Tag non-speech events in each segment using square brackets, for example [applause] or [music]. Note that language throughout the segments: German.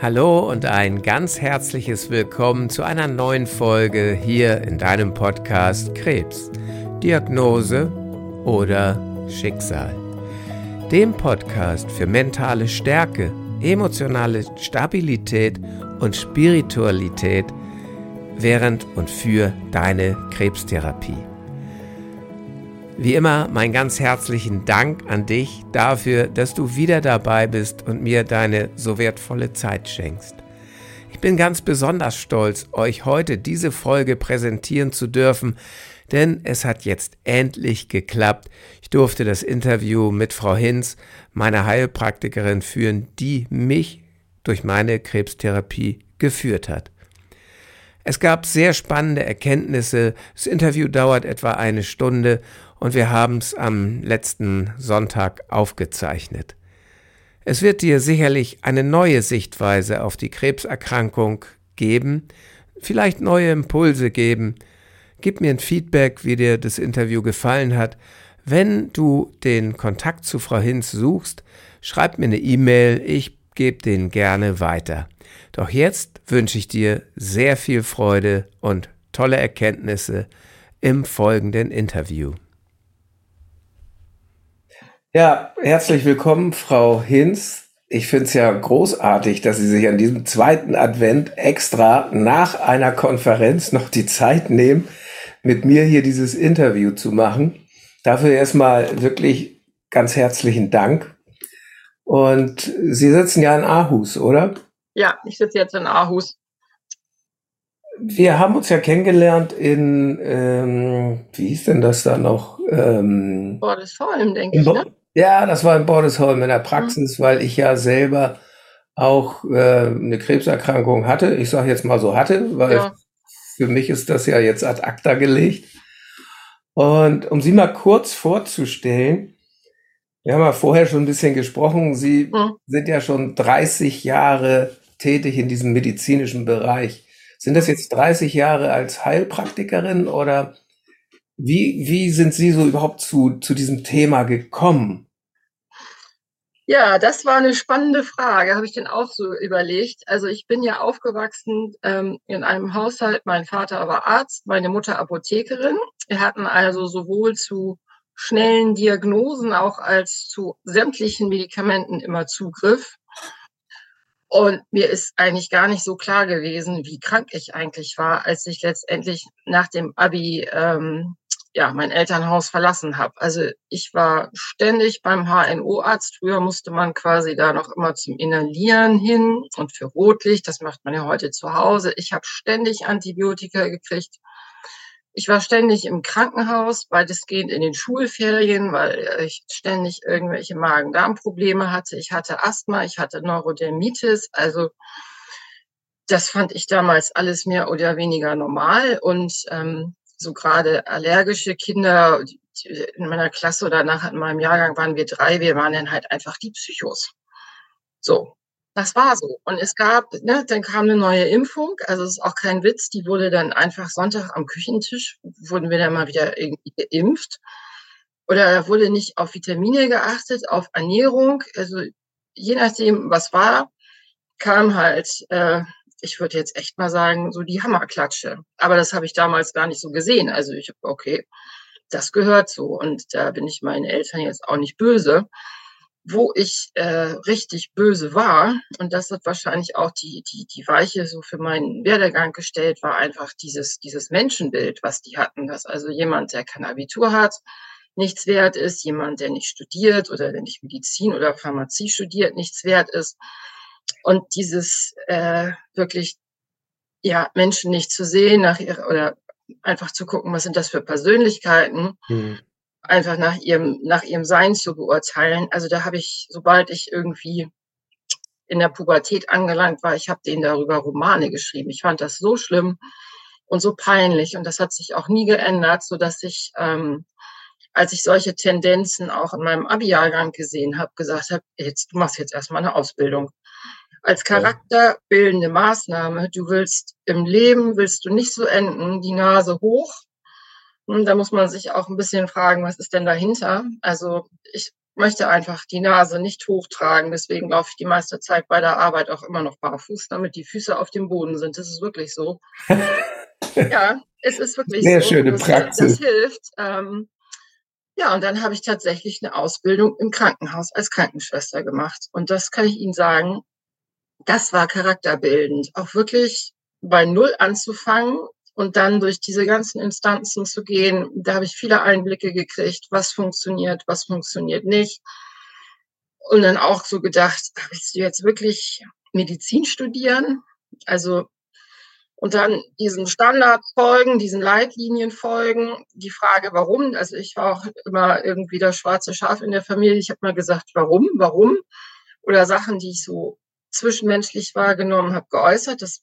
Hallo und ein ganz herzliches Willkommen zu einer neuen Folge hier in deinem Podcast Krebs, Diagnose oder Schicksal. Dem Podcast für mentale Stärke, emotionale Stabilität und Spiritualität während und für deine Krebstherapie. Wie immer mein ganz herzlichen Dank an dich dafür, dass du wieder dabei bist und mir deine so wertvolle Zeit schenkst. Ich bin ganz besonders stolz, euch heute diese Folge präsentieren zu dürfen, denn es hat jetzt endlich geklappt. Ich durfte das Interview mit Frau Hinz, meiner Heilpraktikerin, führen, die mich durch meine Krebstherapie geführt hat. Es gab sehr spannende Erkenntnisse. Das Interview dauert etwa eine Stunde und wir haben es am letzten Sonntag aufgezeichnet. Es wird dir sicherlich eine neue Sichtweise auf die Krebserkrankung geben, vielleicht neue Impulse geben. Gib mir ein Feedback, wie dir das Interview gefallen hat. Wenn du den Kontakt zu Frau Hinz suchst, schreib mir eine E-Mail, ich gebe den gerne weiter. Doch jetzt wünsche ich dir sehr viel Freude und tolle Erkenntnisse im folgenden Interview. Ja, herzlich willkommen, Frau Hinz. Ich finde es ja großartig, dass Sie sich an diesem zweiten Advent extra nach einer Konferenz noch die Zeit nehmen, mit mir hier dieses Interview zu machen. Dafür erstmal wirklich ganz herzlichen Dank. Und Sie sitzen ja in Aarhus, oder? Ja, ich sitze jetzt in Aarhus. Wir haben uns ja kennengelernt in, ähm, wie hieß denn das da noch? Ähm, Bordesholm, denke ich, ne? Ja, das war in Bordesholm in der Praxis, mhm. weil ich ja selber auch äh, eine Krebserkrankung hatte. Ich sage jetzt mal so hatte, weil ja. für mich ist das ja jetzt ad acta gelegt. Und um Sie mal kurz vorzustellen, wir haben ja vorher schon ein bisschen gesprochen, Sie mhm. sind ja schon 30 Jahre tätig in diesem medizinischen Bereich. Sind das jetzt 30 Jahre als Heilpraktikerin oder wie, wie sind Sie so überhaupt zu, zu diesem Thema gekommen? Ja, das war eine spannende Frage, habe ich denn auch so überlegt. Also ich bin ja aufgewachsen ähm, in einem Haushalt, mein Vater war Arzt, meine Mutter Apothekerin. Wir hatten also sowohl zu schnellen Diagnosen auch als zu sämtlichen Medikamenten immer Zugriff. Und mir ist eigentlich gar nicht so klar gewesen, wie krank ich eigentlich war, als ich letztendlich nach dem Abi ähm, ja, mein Elternhaus verlassen habe. Also ich war ständig beim HNO-Arzt. Früher musste man quasi da noch immer zum Inhalieren hin und für Rotlicht. Das macht man ja heute zu Hause. Ich habe ständig Antibiotika gekriegt. Ich war ständig im Krankenhaus, weitestgehend in den Schulferien, weil ich ständig irgendwelche Magen-Darm-Probleme hatte. Ich hatte Asthma, ich hatte Neurodermitis. Also das fand ich damals alles mehr oder weniger normal. Und ähm, so gerade allergische Kinder in meiner Klasse oder nachher in meinem Jahrgang waren wir drei, wir waren dann halt einfach die Psychos. So, das war so. Und es gab, ne, dann kam eine neue Impfung, also es ist auch kein Witz, die wurde dann einfach Sonntag am Küchentisch, wurden wir dann mal wieder irgendwie geimpft. Oder wurde nicht auf Vitamine geachtet, auf Ernährung. Also je nachdem, was war, kam halt äh, ich würde jetzt echt mal sagen, so die Hammerklatsche. Aber das habe ich damals gar nicht so gesehen. Also ich habe, okay, das gehört so. Und da bin ich meinen Eltern jetzt auch nicht böse. Wo ich äh, richtig böse war, und das hat wahrscheinlich auch die, die, die Weiche so für meinen Werdegang gestellt, war einfach dieses, dieses Menschenbild, was die hatten. Dass also jemand, der kein Abitur hat, nichts wert ist, jemand, der nicht studiert oder der nicht Medizin oder Pharmazie studiert, nichts wert ist und dieses äh, wirklich ja Menschen nicht zu sehen nach ihrer oder einfach zu gucken, was sind das für Persönlichkeiten, mhm. einfach nach ihrem nach ihrem Sein zu beurteilen. Also da habe ich, sobald ich irgendwie in der Pubertät angelangt war, ich habe denen darüber Romane geschrieben. Ich fand das so schlimm und so peinlich und das hat sich auch nie geändert, so dass ich ähm, als ich solche Tendenzen auch in meinem Abi-Jahrgang gesehen habe, gesagt habe, jetzt du machst jetzt erstmal eine Ausbildung als charakterbildende Maßnahme. Du willst im Leben, willst du nicht so enden, die Nase hoch. Und da muss man sich auch ein bisschen fragen, was ist denn dahinter? Also ich möchte einfach die Nase nicht hochtragen. Deswegen laufe ich die meiste Zeit bei der Arbeit auch immer noch barfuß, damit die Füße auf dem Boden sind. Das ist wirklich so. [laughs] ja, es ist wirklich Sehr so. schöne das, Praxis. Das hilft. Ähm, ja, und dann habe ich tatsächlich eine Ausbildung im Krankenhaus als Krankenschwester gemacht. Und das kann ich Ihnen sagen, das war charakterbildend. Auch wirklich bei Null anzufangen und dann durch diese ganzen Instanzen zu gehen. Da habe ich viele Einblicke gekriegt, was funktioniert, was funktioniert nicht. Und dann auch so gedacht, willst du jetzt wirklich Medizin studieren? Also und dann diesen Standard folgen, diesen Leitlinien folgen. Die Frage, warum? Also ich war auch immer irgendwie das schwarze Schaf in der Familie. Ich habe mal gesagt, warum, warum? Oder Sachen, die ich so zwischenmenschlich wahrgenommen habe, geäußert. Das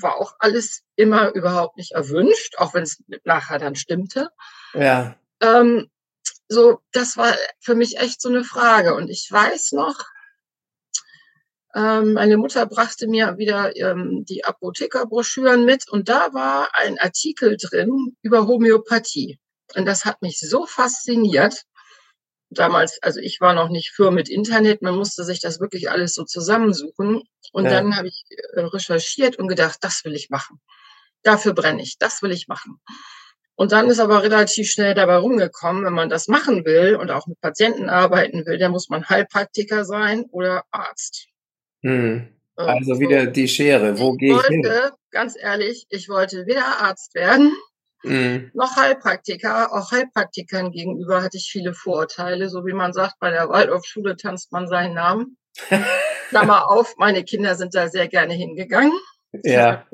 war auch alles immer überhaupt nicht erwünscht, auch wenn es nachher dann stimmte. Ja. Ähm, so, das war für mich echt so eine Frage. Und ich weiß noch, ähm, meine Mutter brachte mir wieder ähm, die Apothekerbroschüren mit und da war ein Artikel drin über Homöopathie. Und das hat mich so fasziniert. Damals, also ich war noch nicht für mit Internet, man musste sich das wirklich alles so zusammensuchen. Und Ja. dann habe ich äh, recherchiert und gedacht, das will ich machen. Dafür brenne ich, das will ich machen. Und dann ist aber relativ schnell dabei rumgekommen, wenn man das machen will und auch mit Patienten arbeiten will, dann muss man Heilpraktiker sein oder Arzt. Hm. Also so. wieder die Schere. Wo gehe ich hin? wollte, ganz ehrlich, ich wollte weder Arzt werden Hm. noch Heilpraktiker. Auch Heilpraktikern gegenüber hatte ich viele Vorurteile. So wie man sagt, bei der Waldorfschule tanzt man seinen Namen. [laughs] Klammer auf, meine Kinder sind da sehr gerne hingegangen. Ja.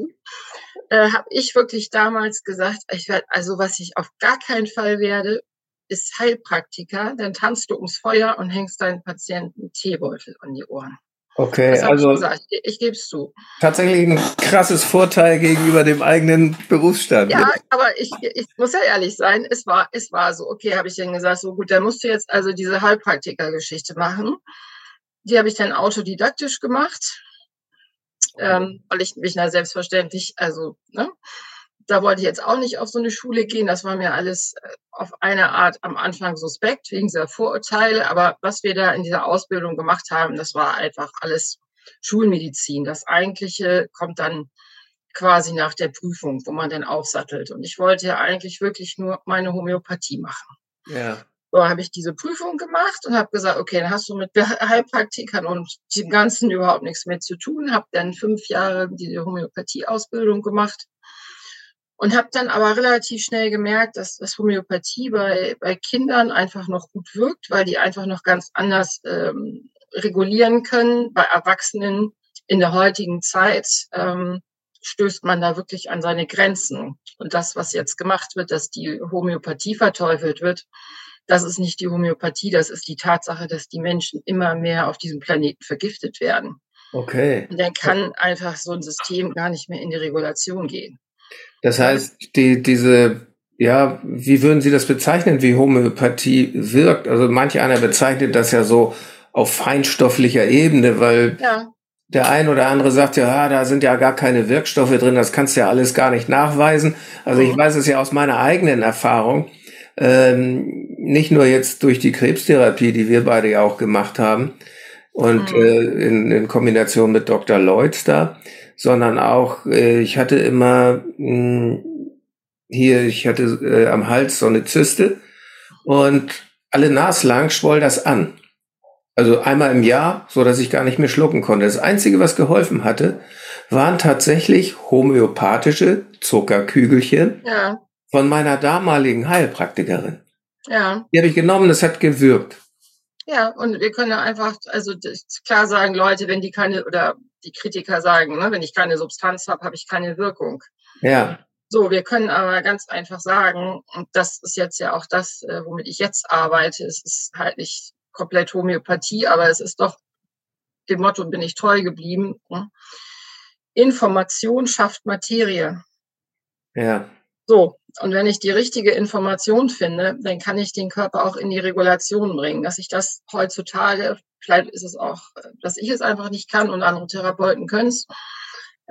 Äh, habe ich wirklich damals gesagt, ich werde, also was ich auf gar keinen Fall werde, ist Heilpraktiker. Dann tanzt du ums Feuer und hängst deinen Patienten Teebeutel an die Ohren. Okay, also. Ich, ich gebe es zu. tatsächlich ein krasses Vorteil gegenüber dem eigenen Berufsstand. Ja, aber ich, ich muss ja ehrlich sein, es war, es war so, okay, habe ich dann gesagt, so gut, dann musst du jetzt also diese Heilpraktiker-Geschichte machen. Die habe ich dann autodidaktisch gemacht, ähm, weil ich mich na selbstverständlich, also, ne, da wollte ich jetzt auch nicht auf so eine Schule gehen. Das war mir alles äh, auf eine Art am Anfang suspekt, wegen dieser Vorurteile. Aber was wir da in dieser Ausbildung gemacht haben, das war einfach alles Schulmedizin. Das Eigentliche kommt dann quasi nach der Prüfung, wo man dann aufsattelt. Und ich wollte ja eigentlich wirklich nur meine Homöopathie machen. Ja. So habe ich diese Prüfung gemacht und habe gesagt, okay, dann hast du mit Heilpraktikern und dem Ganzen überhaupt nichts mehr zu tun. Habe dann fünf Jahre diese Homöopathie-Ausbildung gemacht und habe dann aber relativ schnell gemerkt, dass das Homöopathie bei, bei Kindern einfach noch gut wirkt, weil die einfach noch ganz anders ähm, regulieren können. Bei Erwachsenen in der heutigen Zeit ähm, stößt man da wirklich an seine Grenzen. Und das, was jetzt gemacht wird, dass die Homöopathie verteufelt wird, das ist nicht die Homöopathie, das ist die Tatsache, dass die Menschen immer mehr auf diesem Planeten vergiftet werden. Okay. Und dann kann einfach so ein System gar nicht mehr in die Regulation gehen. Das heißt, die, diese, ja, wie würden Sie das bezeichnen, wie Homöopathie wirkt? Also manch einer bezeichnet das ja so auf feinstofflicher Ebene, weil Ja, der ein oder andere sagt ja, ah, da sind ja gar keine Wirkstoffe drin, das kannst du ja alles gar nicht nachweisen. Also ich Mhm. weiß es ja aus meiner eigenen Erfahrung, ähm, nicht nur jetzt durch die Krebstherapie, die wir beide ja auch gemacht haben und Mhm. äh, in, in Kombination mit Dr. Lloyds da, sondern auch, äh, ich hatte immer mh, hier, ich hatte äh, am Hals so eine Zyste und alle naslang schwoll das an. Also einmal im Jahr, so dass ich gar nicht mehr schlucken konnte. Das Einzige, was geholfen hatte, waren tatsächlich homöopathische Zuckerkügelchen ja, von meiner damaligen Heilpraktikerin. ja. Die habe ich genommen, das hat gewirkt. Ja, und wir können einfach, also klar sagen Leute, wenn die keine, oder die Kritiker sagen, ne, wenn ich keine Substanz habe, habe ich keine Wirkung. Ja, So, wir können aber ganz einfach sagen, und das ist jetzt ja auch das, äh, womit ich jetzt arbeite, es ist halt nicht komplett Homöopathie, aber es ist doch dem Motto bin ich treu geblieben. ne? Information schafft Materie. ja, So, und wenn ich die richtige Information finde, dann kann ich den Körper auch in die Regulation bringen. Dass ich das heutzutage, vielleicht ist es auch, dass ich es einfach nicht kann und andere Therapeuten können es,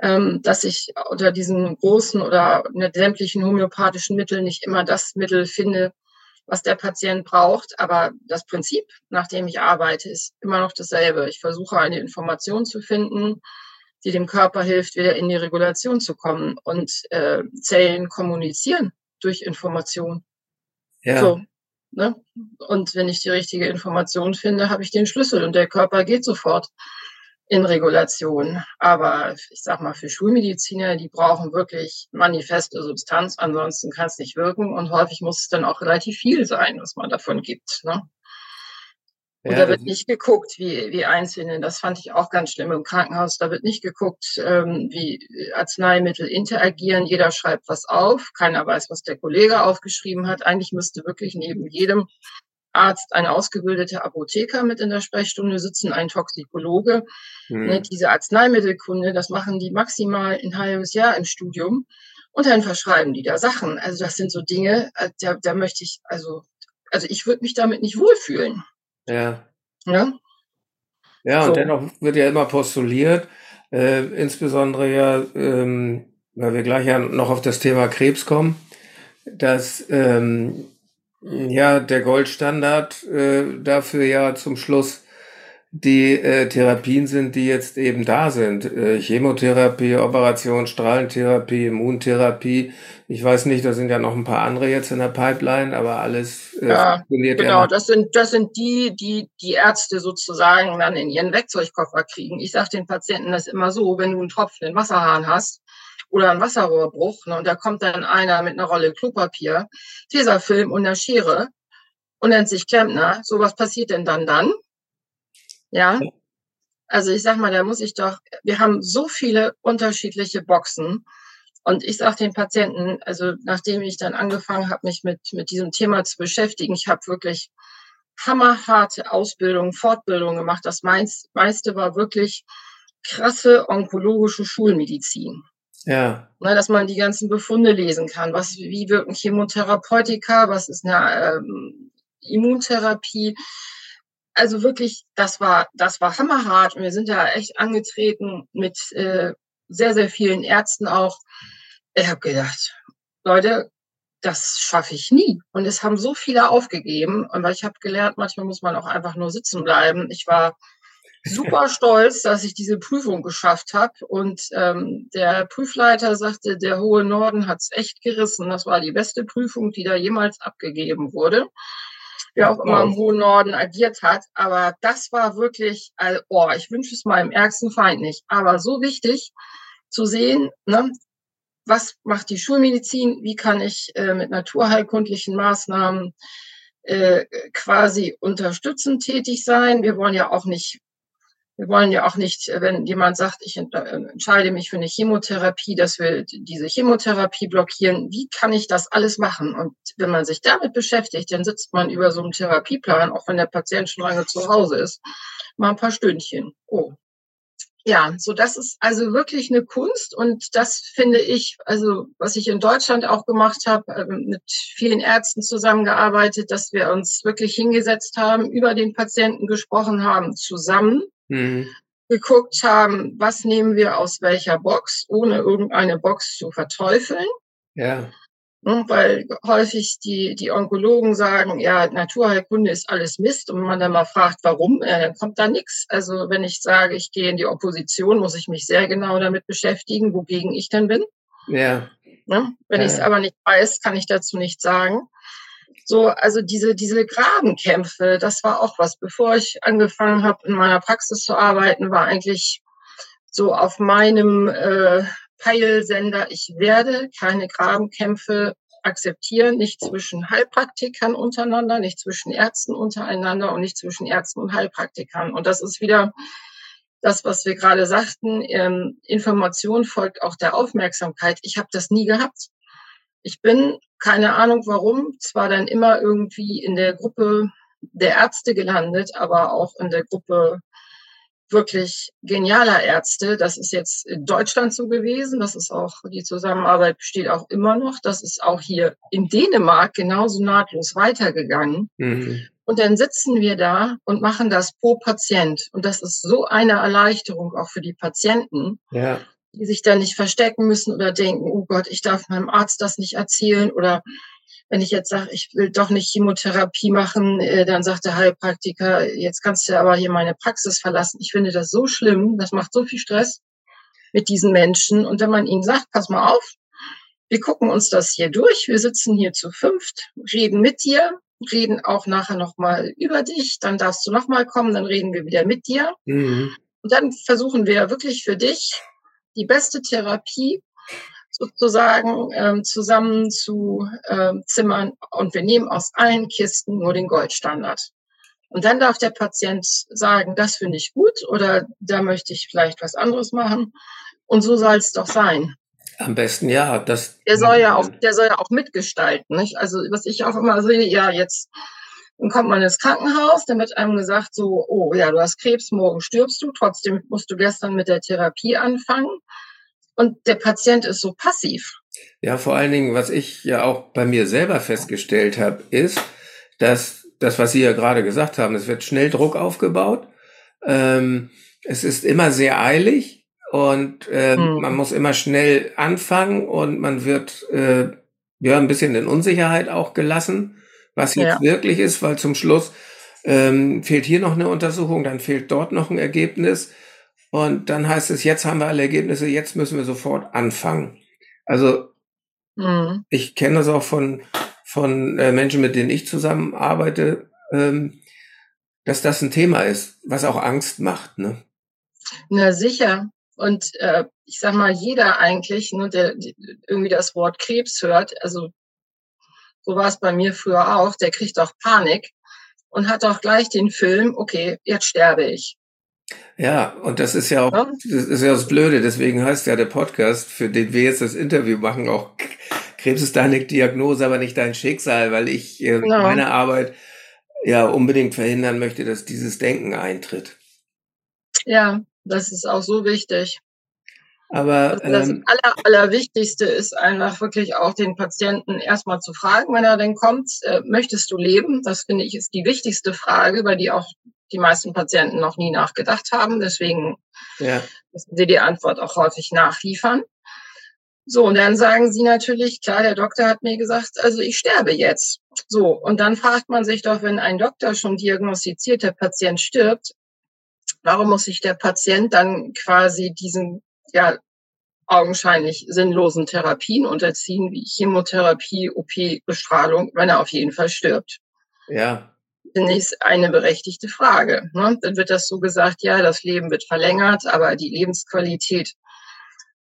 ähm, dass ich unter diesen großen oder ne, sämtlichen homöopathischen Mitteln nicht immer das Mittel finde, was der Patient braucht. Aber das Prinzip, nach dem ich arbeite, ist immer noch dasselbe. Ich versuche eine Information zu finden, die dem Körper hilft, wieder in die Regulation zu kommen. Und äh, Zellen kommunizieren durch Information. Ja. So, ne? Und wenn ich die richtige Information finde, habe ich den Schlüssel und der Körper geht sofort in Regulation. Aber ich sag mal, für Schulmediziner, die brauchen wirklich manifeste Substanz, ansonsten kann es nicht wirken und häufig muss es dann auch relativ viel sein, was man davon gibt. Ne? Und ja, da wird nicht geguckt, wie, wie Einzelne, das fand ich auch ganz schlimm im Krankenhaus, da wird nicht geguckt, ähm, wie Arzneimittel interagieren, jeder schreibt was auf, keiner weiß, was der Kollege aufgeschrieben hat. Eigentlich müsste wirklich neben jedem Arzt ein ausgebildeter Apotheker mit in der Sprechstunde sitzen, ein Toxikologe. Mhm. Ne, diese Arzneimittelkunde, das machen die maximal ein halbes Jahr im Studium und dann verschreiben die da Sachen. Also das sind so Dinge, äh, da, da möchte ich, also, also ich würde mich damit nicht wohlfühlen. Ja. Ja, ja und so. dennoch wird ja immer postuliert, äh, insbesondere ja, ähm, weil wir gleich ja noch auf das Thema Krebs kommen, dass ähm, ja, der Goldstandard äh, dafür ja zum Schluss die äh, Therapien sind, die jetzt eben da sind. Äh, Chemotherapie, Operation, Strahlentherapie, Immuntherapie. Ich weiß nicht, da sind ja noch ein paar andere jetzt in der Pipeline, aber alles äh, ja, funktioniert genau, ja. das sind das sind die, die die Ärzte sozusagen dann in ihren Werkzeugkoffer kriegen. Ich sage den Patienten das immer so, wenn du einen Tropfen in Wasserhahn hast, oder ein Wasserrohrbruch. Ne, und da kommt dann einer mit einer Rolle Klopapier, Tesafilm und einer Schere und nennt sich Klempner. So was passiert denn dann dann? Ja. Also ich sag mal, da muss ich doch, wir haben so viele unterschiedliche Boxen. Und ich sage den Patienten, also nachdem ich dann angefangen habe, mich mit, mit diesem Thema zu beschäftigen, ich habe wirklich hammerharte Ausbildung, Fortbildung gemacht. Das meiste war wirklich krasse onkologische Schulmedizin. Ja. Ne, dass man die ganzen Befunde lesen kann. Was, wie wirken Chemotherapeutika? Was ist eine ähm, Immuntherapie? Also wirklich, das war, das war hammerhart. Und wir sind da echt angetreten mit äh, sehr, sehr vielen Ärzten auch. Ich habe gedacht, Leute, das schaffe ich nie. Und es haben so viele aufgegeben. Und weil ich habe gelernt, manchmal muss man auch einfach nur sitzen bleiben. Ich war super [laughs] stolz, dass ich diese Prüfung geschafft habe. Und ähm, der Prüfleiter sagte, der hohe Norden hat's echt gerissen. Das war die beste Prüfung, die da jemals abgegeben wurde. Wer auch immer im hohen Norden agiert hat. Aber das war wirklich, also, oh, ich wünsche es meinem ärgsten Feind nicht. Aber so wichtig zu sehen, ne, was macht die Schulmedizin, wie kann ich äh, mit naturheilkundlichen Maßnahmen äh, quasi unterstützend tätig sein. Wir wollen ja auch nicht wir wollen ja auch nicht, wenn jemand sagt, ich entscheide mich für eine Chemotherapie, dass wir diese Chemotherapie blockieren. Wie kann ich das alles machen? Und wenn man sich damit beschäftigt, dann sitzt man über so einem Therapieplan, auch wenn der Patient schon lange zu Hause ist, mal ein paar Stündchen. Oh. Ja, so das ist also wirklich eine Kunst und das finde ich, also was ich in Deutschland auch gemacht habe, ähm, mit vielen Ärzten zusammengearbeitet, dass wir uns wirklich hingesetzt haben, über den Patienten gesprochen haben, zusammen mhm. geguckt haben, was nehmen wir aus welcher Box, ohne irgendeine Box zu verteufeln. Ja. Ne, weil häufig die, die Onkologen sagen, ja, Naturheilkunde ist alles Mist. Und wenn man dann mal fragt, warum, äh, dann kommt da nichts. Also wenn ich sage, ich gehe in die Opposition, muss ich mich sehr genau damit beschäftigen, wogegen ich denn bin. Ja. Ne? Wenn ja. ich es aber nicht weiß, kann ich dazu nichts sagen. So, also diese, diese Grabenkämpfe, das war auch was. Bevor ich angefangen habe, in meiner Praxis zu arbeiten, war eigentlich so auf meinem äh, Peilsender, ich werde keine Grabenkämpfe akzeptieren, nicht zwischen Heilpraktikern untereinander, nicht zwischen Ärzten untereinander und nicht zwischen Ärzten und Heilpraktikern. Und das ist wieder das, was wir gerade sagten. Ähm, Information folgt auch der Aufmerksamkeit. Ich habe das nie gehabt. Ich bin, keine Ahnung warum, zwar dann immer irgendwie in der Gruppe der Ärzte gelandet, aber auch in der Gruppe wirklich genialer Ärzte. Das ist jetzt in Deutschland so gewesen. Das ist auch, die Zusammenarbeit besteht auch immer noch. Das ist auch hier in Dänemark genauso nahtlos weitergegangen. Mhm. Und dann sitzen wir da und machen das pro Patient. Und das ist so eine Erleichterung auch für die Patienten. Ja die sich da nicht verstecken müssen oder denken, oh Gott, ich darf meinem Arzt das nicht erzählen oder wenn ich jetzt sage, ich will doch nicht Chemotherapie machen, äh, dann sagt der Heilpraktiker, jetzt kannst du aber hier meine Praxis verlassen. Ich finde das so schlimm, das macht so viel Stress mit diesen Menschen. Und wenn man ihnen sagt, pass mal auf, wir gucken uns das hier durch, wir sitzen hier zu fünft, reden mit dir, reden auch nachher nochmal über dich, dann darfst du nochmal kommen, dann reden wir wieder mit dir. Mhm. Und dann versuchen wir wirklich für dich die beste Therapie sozusagen ähm, zusammen zu ähm, zimmern und wir nehmen aus allen Kisten nur den Goldstandard. Und dann darf der Patient sagen, das finde ich gut oder da möchte ich vielleicht was anderes machen. Und so soll es doch sein. Am besten ja. Das der soll ja auch, der soll ja auch mitgestalten. Nicht? Also was ich auch immer sehe, ja jetzt dann kommt man ins Krankenhaus, dann wird einem gesagt so, oh ja, du hast Krebs, morgen stirbst du, trotzdem musst du gestern mit der Therapie anfangen. Und der Patient ist so passiv. Ja, vor allen Dingen, was ich ja auch bei mir selber festgestellt habe, ist, dass das, was Sie ja gerade gesagt haben, es wird schnell Druck aufgebaut. Ähm, es ist immer sehr eilig und äh, mhm. man muss immer schnell anfangen und man wird äh, ja ein bisschen in Unsicherheit auch gelassen, was jetzt ja. wirklich ist, weil zum Schluss ähm, fehlt hier noch eine Untersuchung, dann fehlt dort noch ein Ergebnis und dann heißt es, jetzt haben wir alle Ergebnisse, jetzt müssen wir sofort anfangen. Also mhm. ich kenne das auch von von äh, Menschen, mit denen ich zusammenarbeite, ähm, dass das ein Thema ist, was auch Angst macht. Ne? Na sicher. Und äh, ich sag mal, jeder eigentlich, ne, der irgendwie das Wort Krebs hört, also so war es bei mir früher auch, der kriegt auch Panik und hat auch gleich den Film, okay, jetzt sterbe ich. Ja, und das ist ja auch, das ist ja das Blöde, deswegen heißt ja der Podcast, für den wir jetzt das Interview machen, auch Krebs ist deine Diagnose, aber nicht dein Schicksal, weil ich äh, genau. meine Arbeit ja unbedingt verhindern möchte, dass dieses Denken eintritt. Ja, das ist auch so wichtig. Aber also das ähm, Aller, Allerwichtigste ist einfach wirklich auch den Patienten erstmal zu fragen, wenn er denn kommt, äh, möchtest du leben? Das finde ich ist die wichtigste Frage, über die auch die meisten Patienten noch nie nachgedacht haben. Deswegen ja. müssen sie die Antwort auch häufig nachliefern. So, und dann sagen sie natürlich, klar, der Doktor hat mir gesagt, also ich sterbe jetzt. So, und dann fragt man sich doch, wenn ein Doktor schon diagnostiziert, der Patient stirbt, Warum muss sich der Patient dann quasi diesen, ja, augenscheinlich sinnlosen Therapien unterziehen, wie Chemotherapie, OP, Bestrahlung, wenn er auf jeden Fall stirbt? Ja. Finde ich eine berechtigte Frage. Ne? Dann wird das so gesagt, ja, das Leben wird verlängert, aber die Lebensqualität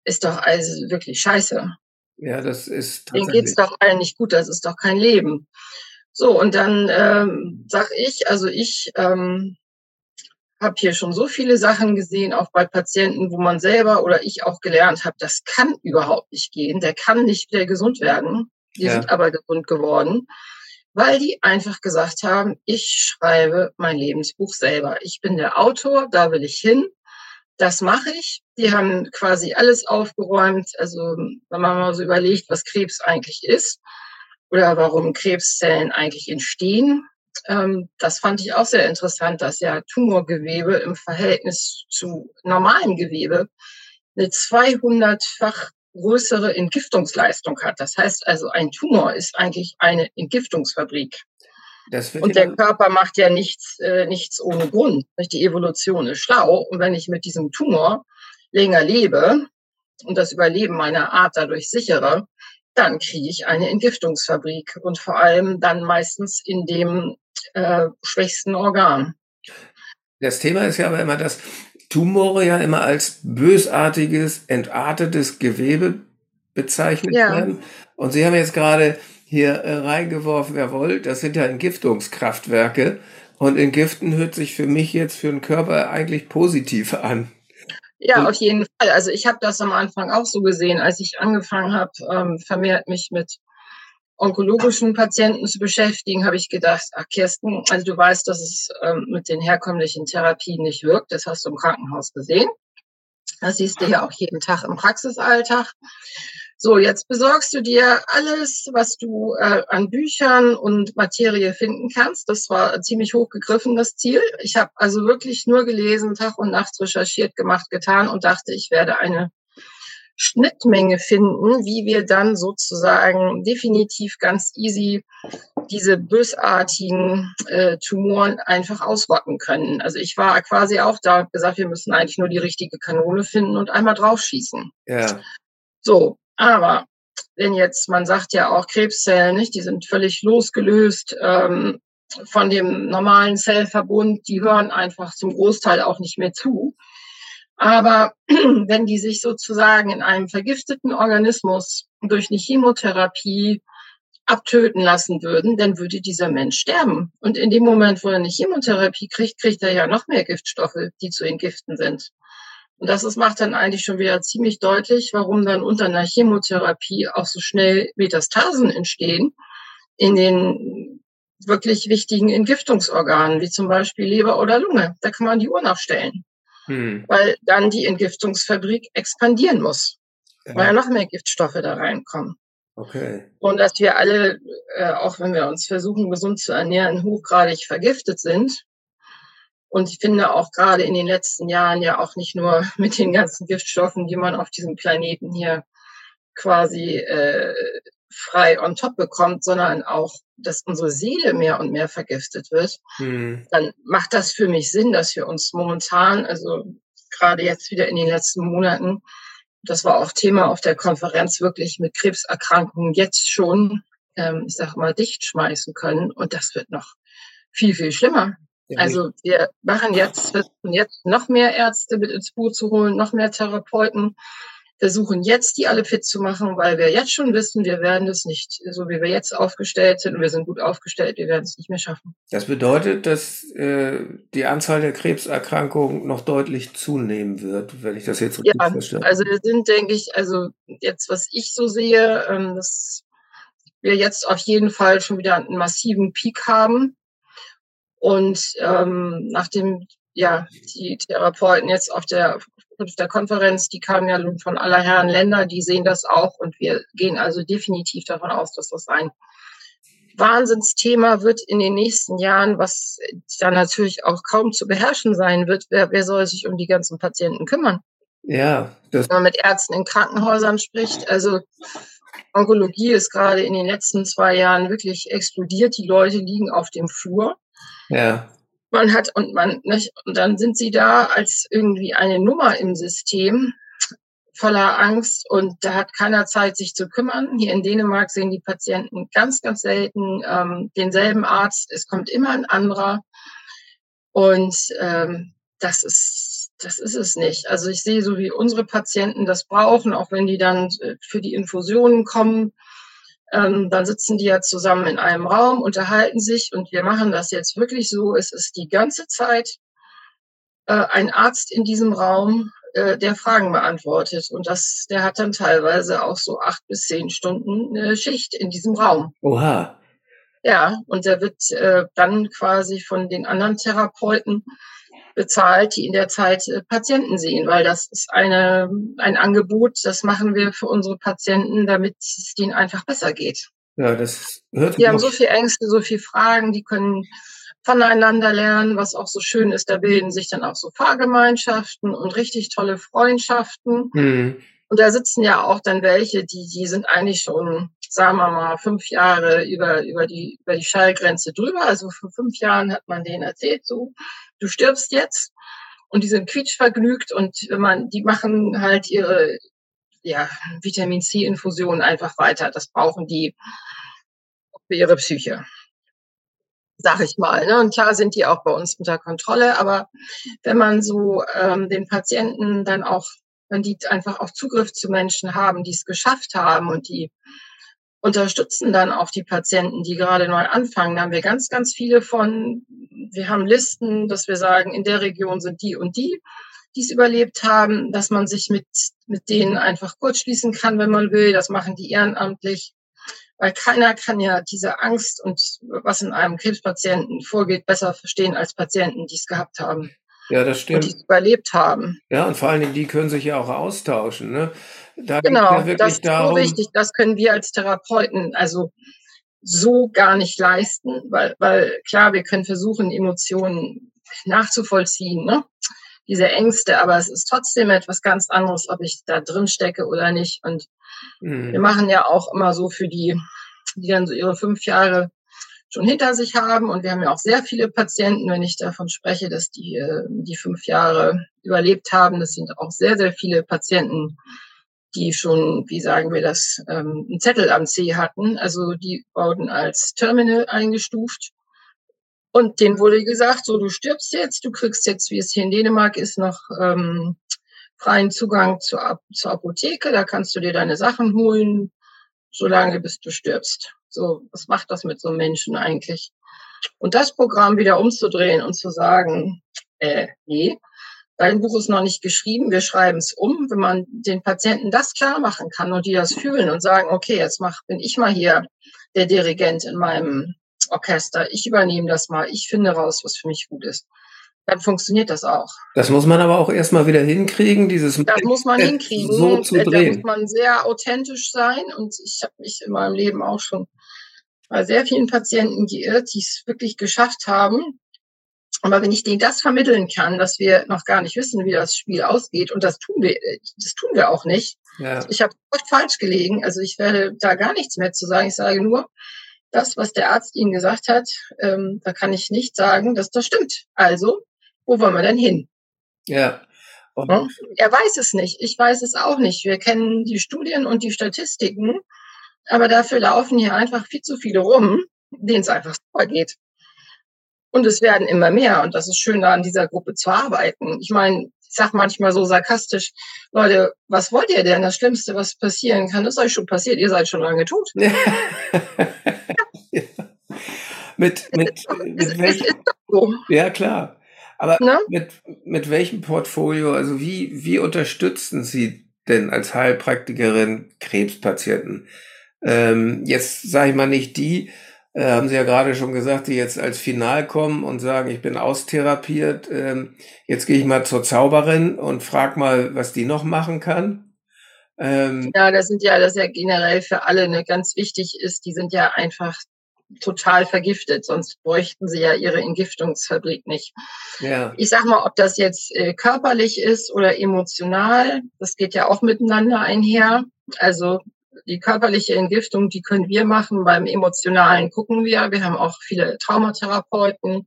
ist doch also wirklich scheiße. Ja, das ist Denen geht's doch allen nicht gut, das ist doch kein Leben. So, und dann ähm, sag ich, also ich ähm, habe hier schon so viele Sachen gesehen, auch bei Patienten, wo man selber oder ich auch gelernt habe, das kann überhaupt nicht gehen, der kann nicht wieder gesund werden. Die ja. sind aber gesund geworden, weil die einfach gesagt haben, ich schreibe mein Lebensbuch selber. Ich bin der Autor, da will ich hin. Das mache ich. Die haben quasi alles aufgeräumt. Also wenn man mal so überlegt, was Krebs eigentlich ist oder warum Krebszellen eigentlich entstehen, ähm, das fand ich auch sehr interessant, dass ja Tumorgewebe im Verhältnis zu normalem Gewebe eine 200-fach größere Entgiftungsleistung hat. Das heißt also, ein Tumor ist eigentlich eine Entgiftungsfabrik. und der Körper macht ja nichts, äh, nichts ohne Grund. Die Evolution ist schlau. Und wenn ich mit diesem Tumor länger lebe und das Überleben meiner Art dadurch sichere, dann kriege ich eine Entgiftungsfabrik und vor allem dann meistens in dem äh, schwächsten Organ. Das Thema ist ja aber immer, dass Tumore ja immer als bösartiges, entartetes Gewebe bezeichnet ja. werden. Und Sie haben jetzt gerade hier äh, reingeworfen, wer wollt, das sind ja Entgiftungskraftwerke. Und entgiften hört sich für mich jetzt für den Körper eigentlich positiv an. Ja, auf jeden Fall. Also ich habe das am Anfang auch so gesehen, als ich angefangen habe, ähm, vermehrt mich mit onkologischen Patienten zu beschäftigen, habe ich gedacht, ach Kirsten, also du weißt, dass es ähm, mit den herkömmlichen Therapien nicht wirkt. Das hast du im Krankenhaus gesehen. Das siehst du ja auch jeden Tag im Praxisalltag. So, jetzt besorgst du dir alles, was du äh, an Büchern und Materie finden kannst. Das war ziemlich hochgegriffen, das Ziel. Ich habe also wirklich nur gelesen, Tag und Nacht recherchiert, gemacht, getan und dachte, ich werde eine Schnittmenge finden, wie wir dann sozusagen definitiv ganz easy diese bösartigen äh, Tumoren einfach ausrotten können. Also ich war quasi auch da gesagt, wir müssen eigentlich nur die richtige Kanone finden und einmal draufschießen. Ja. So, aber wenn jetzt, man sagt ja auch Krebszellen, nicht, die sind völlig losgelöst ähm, von dem normalen Zellverbund, die hören einfach zum Großteil auch nicht mehr zu. Aber [clears throat] wenn die sich sozusagen in einem vergifteten Organismus durch eine Chemotherapie abtöten lassen würden, dann würde dieser Mensch sterben. Und in dem Moment, wo er eine Chemotherapie kriegt, kriegt er ja noch mehr Giftstoffe, die zu entgiften sind. Und das ist, macht dann eigentlich schon wieder ziemlich deutlich, warum dann unter einer Chemotherapie auch so schnell Metastasen entstehen in den wirklich wichtigen Entgiftungsorganen, wie zum Beispiel Leber oder Lunge. Da kann man die Uhr nachstellen hm. weil dann die Entgiftungsfabrik expandieren muss, ja. weil ja noch mehr Giftstoffe da reinkommen. Okay. Und dass wir alle, äh, auch wenn wir uns versuchen, gesund zu ernähren, hochgradig vergiftet sind. Und ich finde auch gerade in den letzten Jahren ja auch nicht nur [laughs] mit den ganzen Giftstoffen, die man auf diesem Planeten hier quasi äh, frei on top bekommt, sondern auch, dass unsere Seele mehr und mehr vergiftet wird, mhm. dann macht das für mich Sinn, dass wir uns momentan, also gerade jetzt wieder in den letzten Monaten, das war auch Thema auf der Konferenz, wirklich mit Krebserkrankungen jetzt schon, ähm, ich sag mal, dicht schmeißen können. Und das wird noch viel, viel schlimmer. Ja, also wir machen jetzt, versuchen jetzt noch mehr Ärzte mit ins Boot zu holen, noch mehr Therapeuten versuchen jetzt, die alle fit zu machen, weil wir jetzt schon wissen, wir werden es nicht, so wie wir jetzt aufgestellt sind, und wir sind gut aufgestellt, wir werden es nicht mehr schaffen. Das bedeutet, dass äh, die Anzahl der Krebserkrankungen noch deutlich zunehmen wird, wenn ich das jetzt richtig ja, verstehe. Also wir sind, denke ich, also jetzt, was ich so sehe, ähm, dass wir jetzt auf jeden Fall schon wieder einen massiven Peak haben. Und ähm, nachdem ja die Therapeuten jetzt auf der der Konferenz, die kamen ja von aller Herren Länder, die sehen das auch und wir gehen also definitiv davon aus, dass das ein Wahnsinnsthema wird in den nächsten Jahren, was dann natürlich auch kaum zu beherrschen sein wird. Wer, wer soll sich um die ganzen Patienten kümmern? Ja. Wenn man mit Ärzten in Krankenhäusern spricht, also Onkologie ist gerade in den letzten zwei Jahren wirklich explodiert. Die Leute liegen auf dem Flur. Ja man hat und man nicht, und dann sind sie da als irgendwie eine Nummer im System voller Angst und da hat keiner Zeit, sich zu kümmern. Hier in Dänemark sehen die Patienten ganz, ganz selten ähm, denselben Arzt. Es kommt immer ein anderer und ähm, das ist das ist es nicht. Also ich sehe so, wie unsere Patienten das brauchen, auch wenn die dann äh, für die Infusionen kommen ähm, dann sitzen die ja zusammen in einem Raum, unterhalten sich und wir machen das jetzt wirklich so. Es ist die ganze Zeit äh, ein Arzt in diesem Raum, äh, der Fragen beantwortet. Und das, der hat dann teilweise auch so acht bis zehn Stunden äh, Schicht in diesem Raum. Oha. Ja, und der wird äh, dann quasi von den anderen Therapeuten bezahlt, die in der Zeit äh, Patienten sehen, weil das ist eine, ein Angebot, das machen wir für unsere Patienten, damit es denen einfach besser geht. Ja, das hört Die haben so viel Ängste, so viel Fragen, die können voneinander lernen, was auch so schön ist. Da bilden sich dann auch so Fahrgemeinschaften und richtig tolle Freundschaften. Mhm. Und da sitzen ja auch dann welche, die, die sind eigentlich schon, sagen wir mal, fünf Jahre über, über die, über die Schallgrenze drüber. Also vor fünf Jahren hat man denen erzählt, so, du stirbst jetzt. Und die sind quietschvergnügt und wenn man, die machen halt ihre, ja, Vitamin C Infusion einfach weiter. Das brauchen die für ihre Psyche. Sag ich mal. Ne? Und klar sind die auch bei uns unter Kontrolle, aber wenn man so ähm, den Patienten dann auch wenn die einfach auch Zugriff zu Menschen haben, die es geschafft haben und die unterstützen dann auch die Patienten, die gerade neu anfangen. Da haben wir ganz, ganz viele von. Wir haben Listen, dass wir sagen, in der Region sind die und die, die es überlebt haben, dass man sich mit, mit denen einfach kurz schließen kann, wenn man will. Das machen die ehrenamtlich. Weil keiner kann ja diese Angst und was in einem Krebspatienten vorgeht, besser verstehen als Patienten, die es gehabt haben. Ja, das stimmt. Und die überlebt haben. Ja, und vor allen Dingen, die können sich ja auch austauschen. Ne? Da genau, das ist darum, so wichtig. Das können wir als Therapeuten also so gar nicht leisten, weil, weil klar, wir können versuchen, Emotionen nachzuvollziehen. Ne? diese Ängste, aber es ist trotzdem etwas ganz anderes, ob ich da drin stecke oder nicht. Und mhm. wir machen ja auch immer so für die, die dann so ihre fünf Jahre schon hinter sich haben. Und wir haben ja auch sehr viele Patienten, wenn ich davon spreche, dass die äh, die fünf Jahre überlebt haben. Das sind auch sehr, sehr viele Patienten, die schon, wie sagen wir das, ähm, einen Zettel am C hatten. Also die wurden als Terminal eingestuft. Und denen wurde gesagt, so du stirbst jetzt, du kriegst jetzt, wie es hier in Dänemark ist, noch ähm, freien Zugang zur, zur Apotheke. Da kannst du dir deine Sachen holen, solange bis du stirbst. So, was macht das mit so einem Menschen eigentlich? Und das Programm wieder umzudrehen und zu sagen, äh, nee, dein Buch ist noch nicht geschrieben, wir schreiben es um. Wenn man den Patienten das klar machen kann und die das fühlen und sagen, okay, jetzt mach, bin ich mal hier der Dirigent in meinem Orchester, ich übernehme das mal, ich finde raus, was für mich gut ist dann funktioniert das auch. Das muss man aber auch erstmal wieder hinkriegen, dieses Das muss man hinkriegen. So zu drehen. Da muss man sehr authentisch sein und ich habe mich in meinem Leben auch schon bei sehr vielen Patienten geirrt, die es wirklich geschafft haben. Aber wenn ich denen das vermitteln kann, dass wir noch gar nicht wissen, wie das Spiel ausgeht, und das tun wir, das tun wir auch nicht. Ja. Ich habe falsch gelegen, also ich werde da gar nichts mehr zu sagen. Ich sage nur, das, was der Arzt Ihnen gesagt hat, ähm, da kann ich nicht sagen, dass das stimmt. Also wo wollen wir denn hin? Ja. Und er weiß es nicht. Ich weiß es auch nicht. Wir kennen die Studien und die Statistiken, aber dafür laufen hier einfach viel zu viele rum, denen es einfach super geht. Und es werden immer mehr. Und das ist schön, da an dieser Gruppe zu arbeiten. Ich meine, ich sag manchmal so sarkastisch, Leute, was wollt ihr denn? Das Schlimmste, was passieren kann, ist euch schon passiert. Ihr seid schon lange tot. Ja. ja. Mit, mit, mit welch... so. Ja, klar. Aber ne? mit, mit welchem Portfolio, also wie, wie unterstützen Sie denn als Heilpraktikerin Krebspatienten? Ähm, jetzt sage ich mal nicht die, äh, haben Sie ja gerade schon gesagt, die jetzt als Final kommen und sagen, ich bin austherapiert. Ähm, jetzt gehe ich mal zur Zauberin und frage mal, was die noch machen kann. Ähm, ja, das sind ja, das ja generell für alle ne, ganz wichtig ist, die sind ja einfach total vergiftet, sonst bräuchten sie ja ihre Entgiftungsfabrik nicht. Ja. Ich sag mal, ob das jetzt äh, körperlich ist oder emotional, das geht ja auch miteinander einher. Also die körperliche Entgiftung, die können wir machen. Beim emotionalen gucken wir. Wir haben auch viele Traumatherapeuten,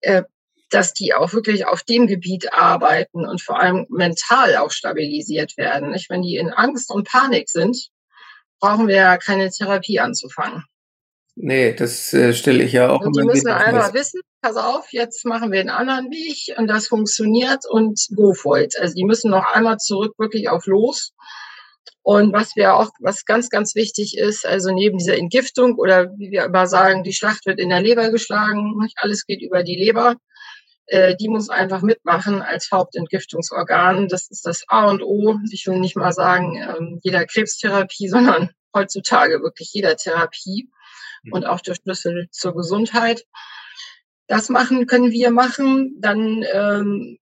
äh, dass die auch wirklich auf dem Gebiet arbeiten und vor allem mental auch stabilisiert werden. Nicht? Wenn die in Angst und Panik sind, brauchen wir ja keine Therapie anzufangen. Nee, das äh, stelle ich ja auch und immer Die müssen einfach wissen, pass auf, jetzt machen wir einen anderen Weg und das funktioniert und go for it. Also die müssen noch einmal zurück wirklich auf los. Und was wir auch, was ganz, ganz wichtig ist, also neben dieser Entgiftung oder wie wir immer sagen, die Schlacht wird in der Leber geschlagen, nicht alles geht über die Leber. Äh, die muss einfach mitmachen als Hauptentgiftungsorgan. Das ist das A und O. Ich will nicht mal sagen, ähm, jeder Krebstherapie, [laughs] sondern heutzutage wirklich jeder Therapie und auch der Schlüssel zur Gesundheit. Das machen können wir machen. Dann ähm,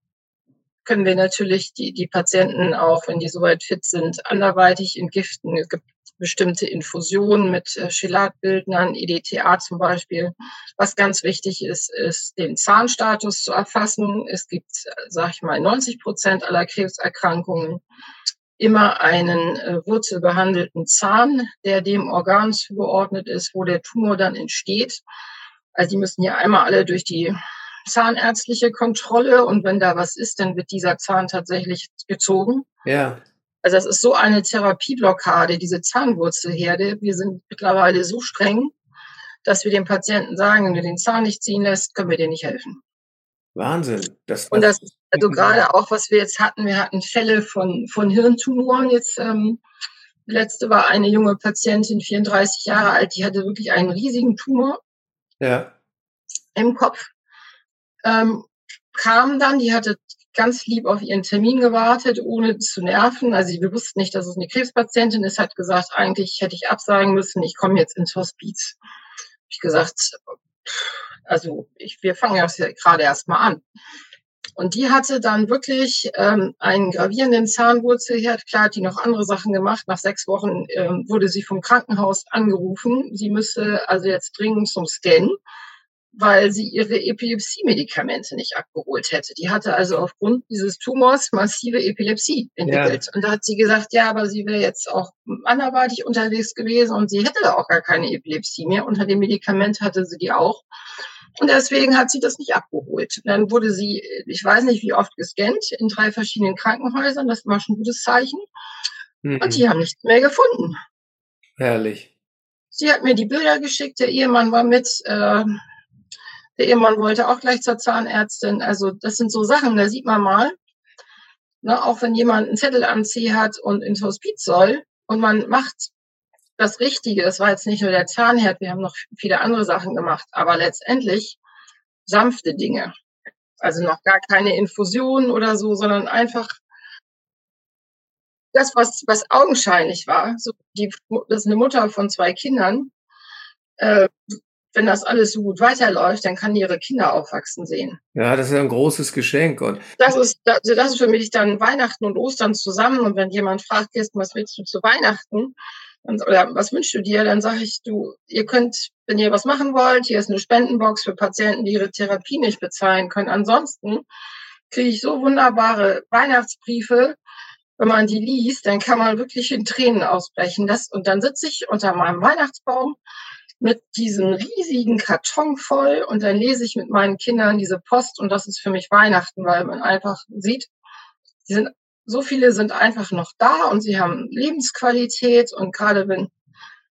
können wir natürlich die, die Patienten auch, wenn die soweit fit sind, anderweitig entgiften. Es gibt bestimmte Infusionen mit äh, Chelatbildnern, EDTA zum Beispiel. Was ganz wichtig ist, ist den Zahnstatus zu erfassen. Es gibt, sag ich mal, 90 Prozent aller Krebserkrankungen immer einen äh, wurzelbehandelten Zahn, der dem Organ zugeordnet ist, wo der Tumor dann entsteht. Also die müssen ja einmal alle durch die zahnärztliche Kontrolle und wenn da was ist, dann wird dieser Zahn tatsächlich gezogen. Ja. Also das ist so eine Therapieblockade, diese Zahnwurzelherde. Wir sind mittlerweile so streng, dass wir dem Patienten sagen, wenn du den Zahn nicht ziehen lässt, können wir dir nicht helfen. Wahnsinn. Das, und das, also gerade auch, was wir jetzt hatten, wir hatten Fälle von, von Hirntumoren. Jetzt, ähm, letzte war eine junge Patientin, 34 Jahre alt, die hatte wirklich einen riesigen Tumor ja. im Kopf. Ähm, kam dann, die hatte ganz lieb auf ihren Termin gewartet, ohne zu nerven. Also wir wussten nicht, dass es eine Krebspatientin ist, hat gesagt, eigentlich hätte ich absagen müssen, ich komme jetzt ins Hospiz. Ich gesagt, also ich, wir fangen ja gerade erst mal an. Und die hatte dann wirklich ähm, einen gravierenden Zahnwurzelherd. Klar hat die noch andere Sachen gemacht. Nach sechs Wochen ähm, wurde sie vom Krankenhaus angerufen. Sie müsse also jetzt dringend zum Scan. Weil sie ihre Epilepsie-Medikamente nicht abgeholt hätte. Die hatte also aufgrund dieses Tumors massive Epilepsie entwickelt. Ja. Und da hat sie gesagt, ja, aber sie wäre jetzt auch anderweitig unterwegs gewesen und sie hätte auch gar keine Epilepsie mehr. Unter dem Medikament hatte sie die auch. Und deswegen hat sie das nicht abgeholt. Dann wurde sie, ich weiß nicht wie oft gescannt, in drei verschiedenen Krankenhäusern. Das war schon ein gutes Zeichen. Mhm. Und die haben nichts mehr gefunden. Herrlich. Sie hat mir die Bilder geschickt, der Ehemann war mit, äh, der Ehemann wollte auch gleich zur Zahnärztin. Also das sind so Sachen, da sieht man mal, ne, auch wenn jemand einen Zettel am C hat und ins Hospiz soll und man macht das Richtige, das war jetzt nicht nur der Zahnherd, wir haben noch viele andere Sachen gemacht, aber letztendlich sanfte Dinge. Also noch gar keine Infusion oder so, sondern einfach das, was, was augenscheinlich war. So die, das ist eine Mutter von zwei Kindern. Äh, wenn das alles so gut weiterläuft, dann kann die ihre Kinder aufwachsen sehen. Ja, das ist ein großes Geschenk. Und das ist, das, das ist für mich dann Weihnachten und Ostern zusammen. Und wenn jemand fragt, Kirsten, was willst du zu Weihnachten? oder was wünschst du dir? Dann sage ich, du, ihr könnt, wenn ihr was machen wollt, hier ist eine Spendenbox für Patienten, die ihre Therapie nicht bezahlen können. Ansonsten kriege ich so wunderbare Weihnachtsbriefe. Wenn man die liest, dann kann man wirklich in Tränen ausbrechen. Das, und dann sitze ich unter meinem Weihnachtsbaum mit diesem riesigen Karton voll und dann lese ich mit meinen Kindern diese Post und das ist für mich Weihnachten, weil man einfach sieht, die sind, so viele sind einfach noch da und sie haben Lebensqualität und gerade wenn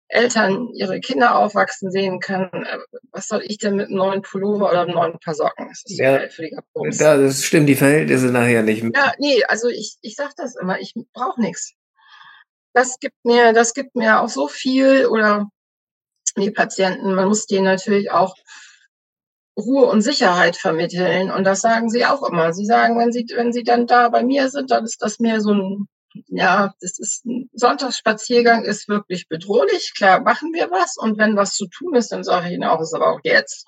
Eltern ihre Kinder aufwachsen sehen können, äh, was soll ich denn mit einem neuen Pullover oder einem neuen Paar Socken? Das ist ja, ja, das stimmt die Verhältnisse nachher nicht. Ja, nee, also ich, ich sag das immer, ich brauche nichts. Das gibt mir, das gibt mir auch so viel oder die Patienten, man muss denen natürlich auch Ruhe und Sicherheit vermitteln. Und das sagen sie auch immer. Sie sagen, wenn sie, wenn sie dann da bei mir sind, dann ist das mehr so ein, ja, das ist ein Sonntagsspaziergang ist wirklich bedrohlich. Klar, machen wir was. Und wenn was zu tun ist, dann sage ich ihnen auch, ist aber auch jetzt.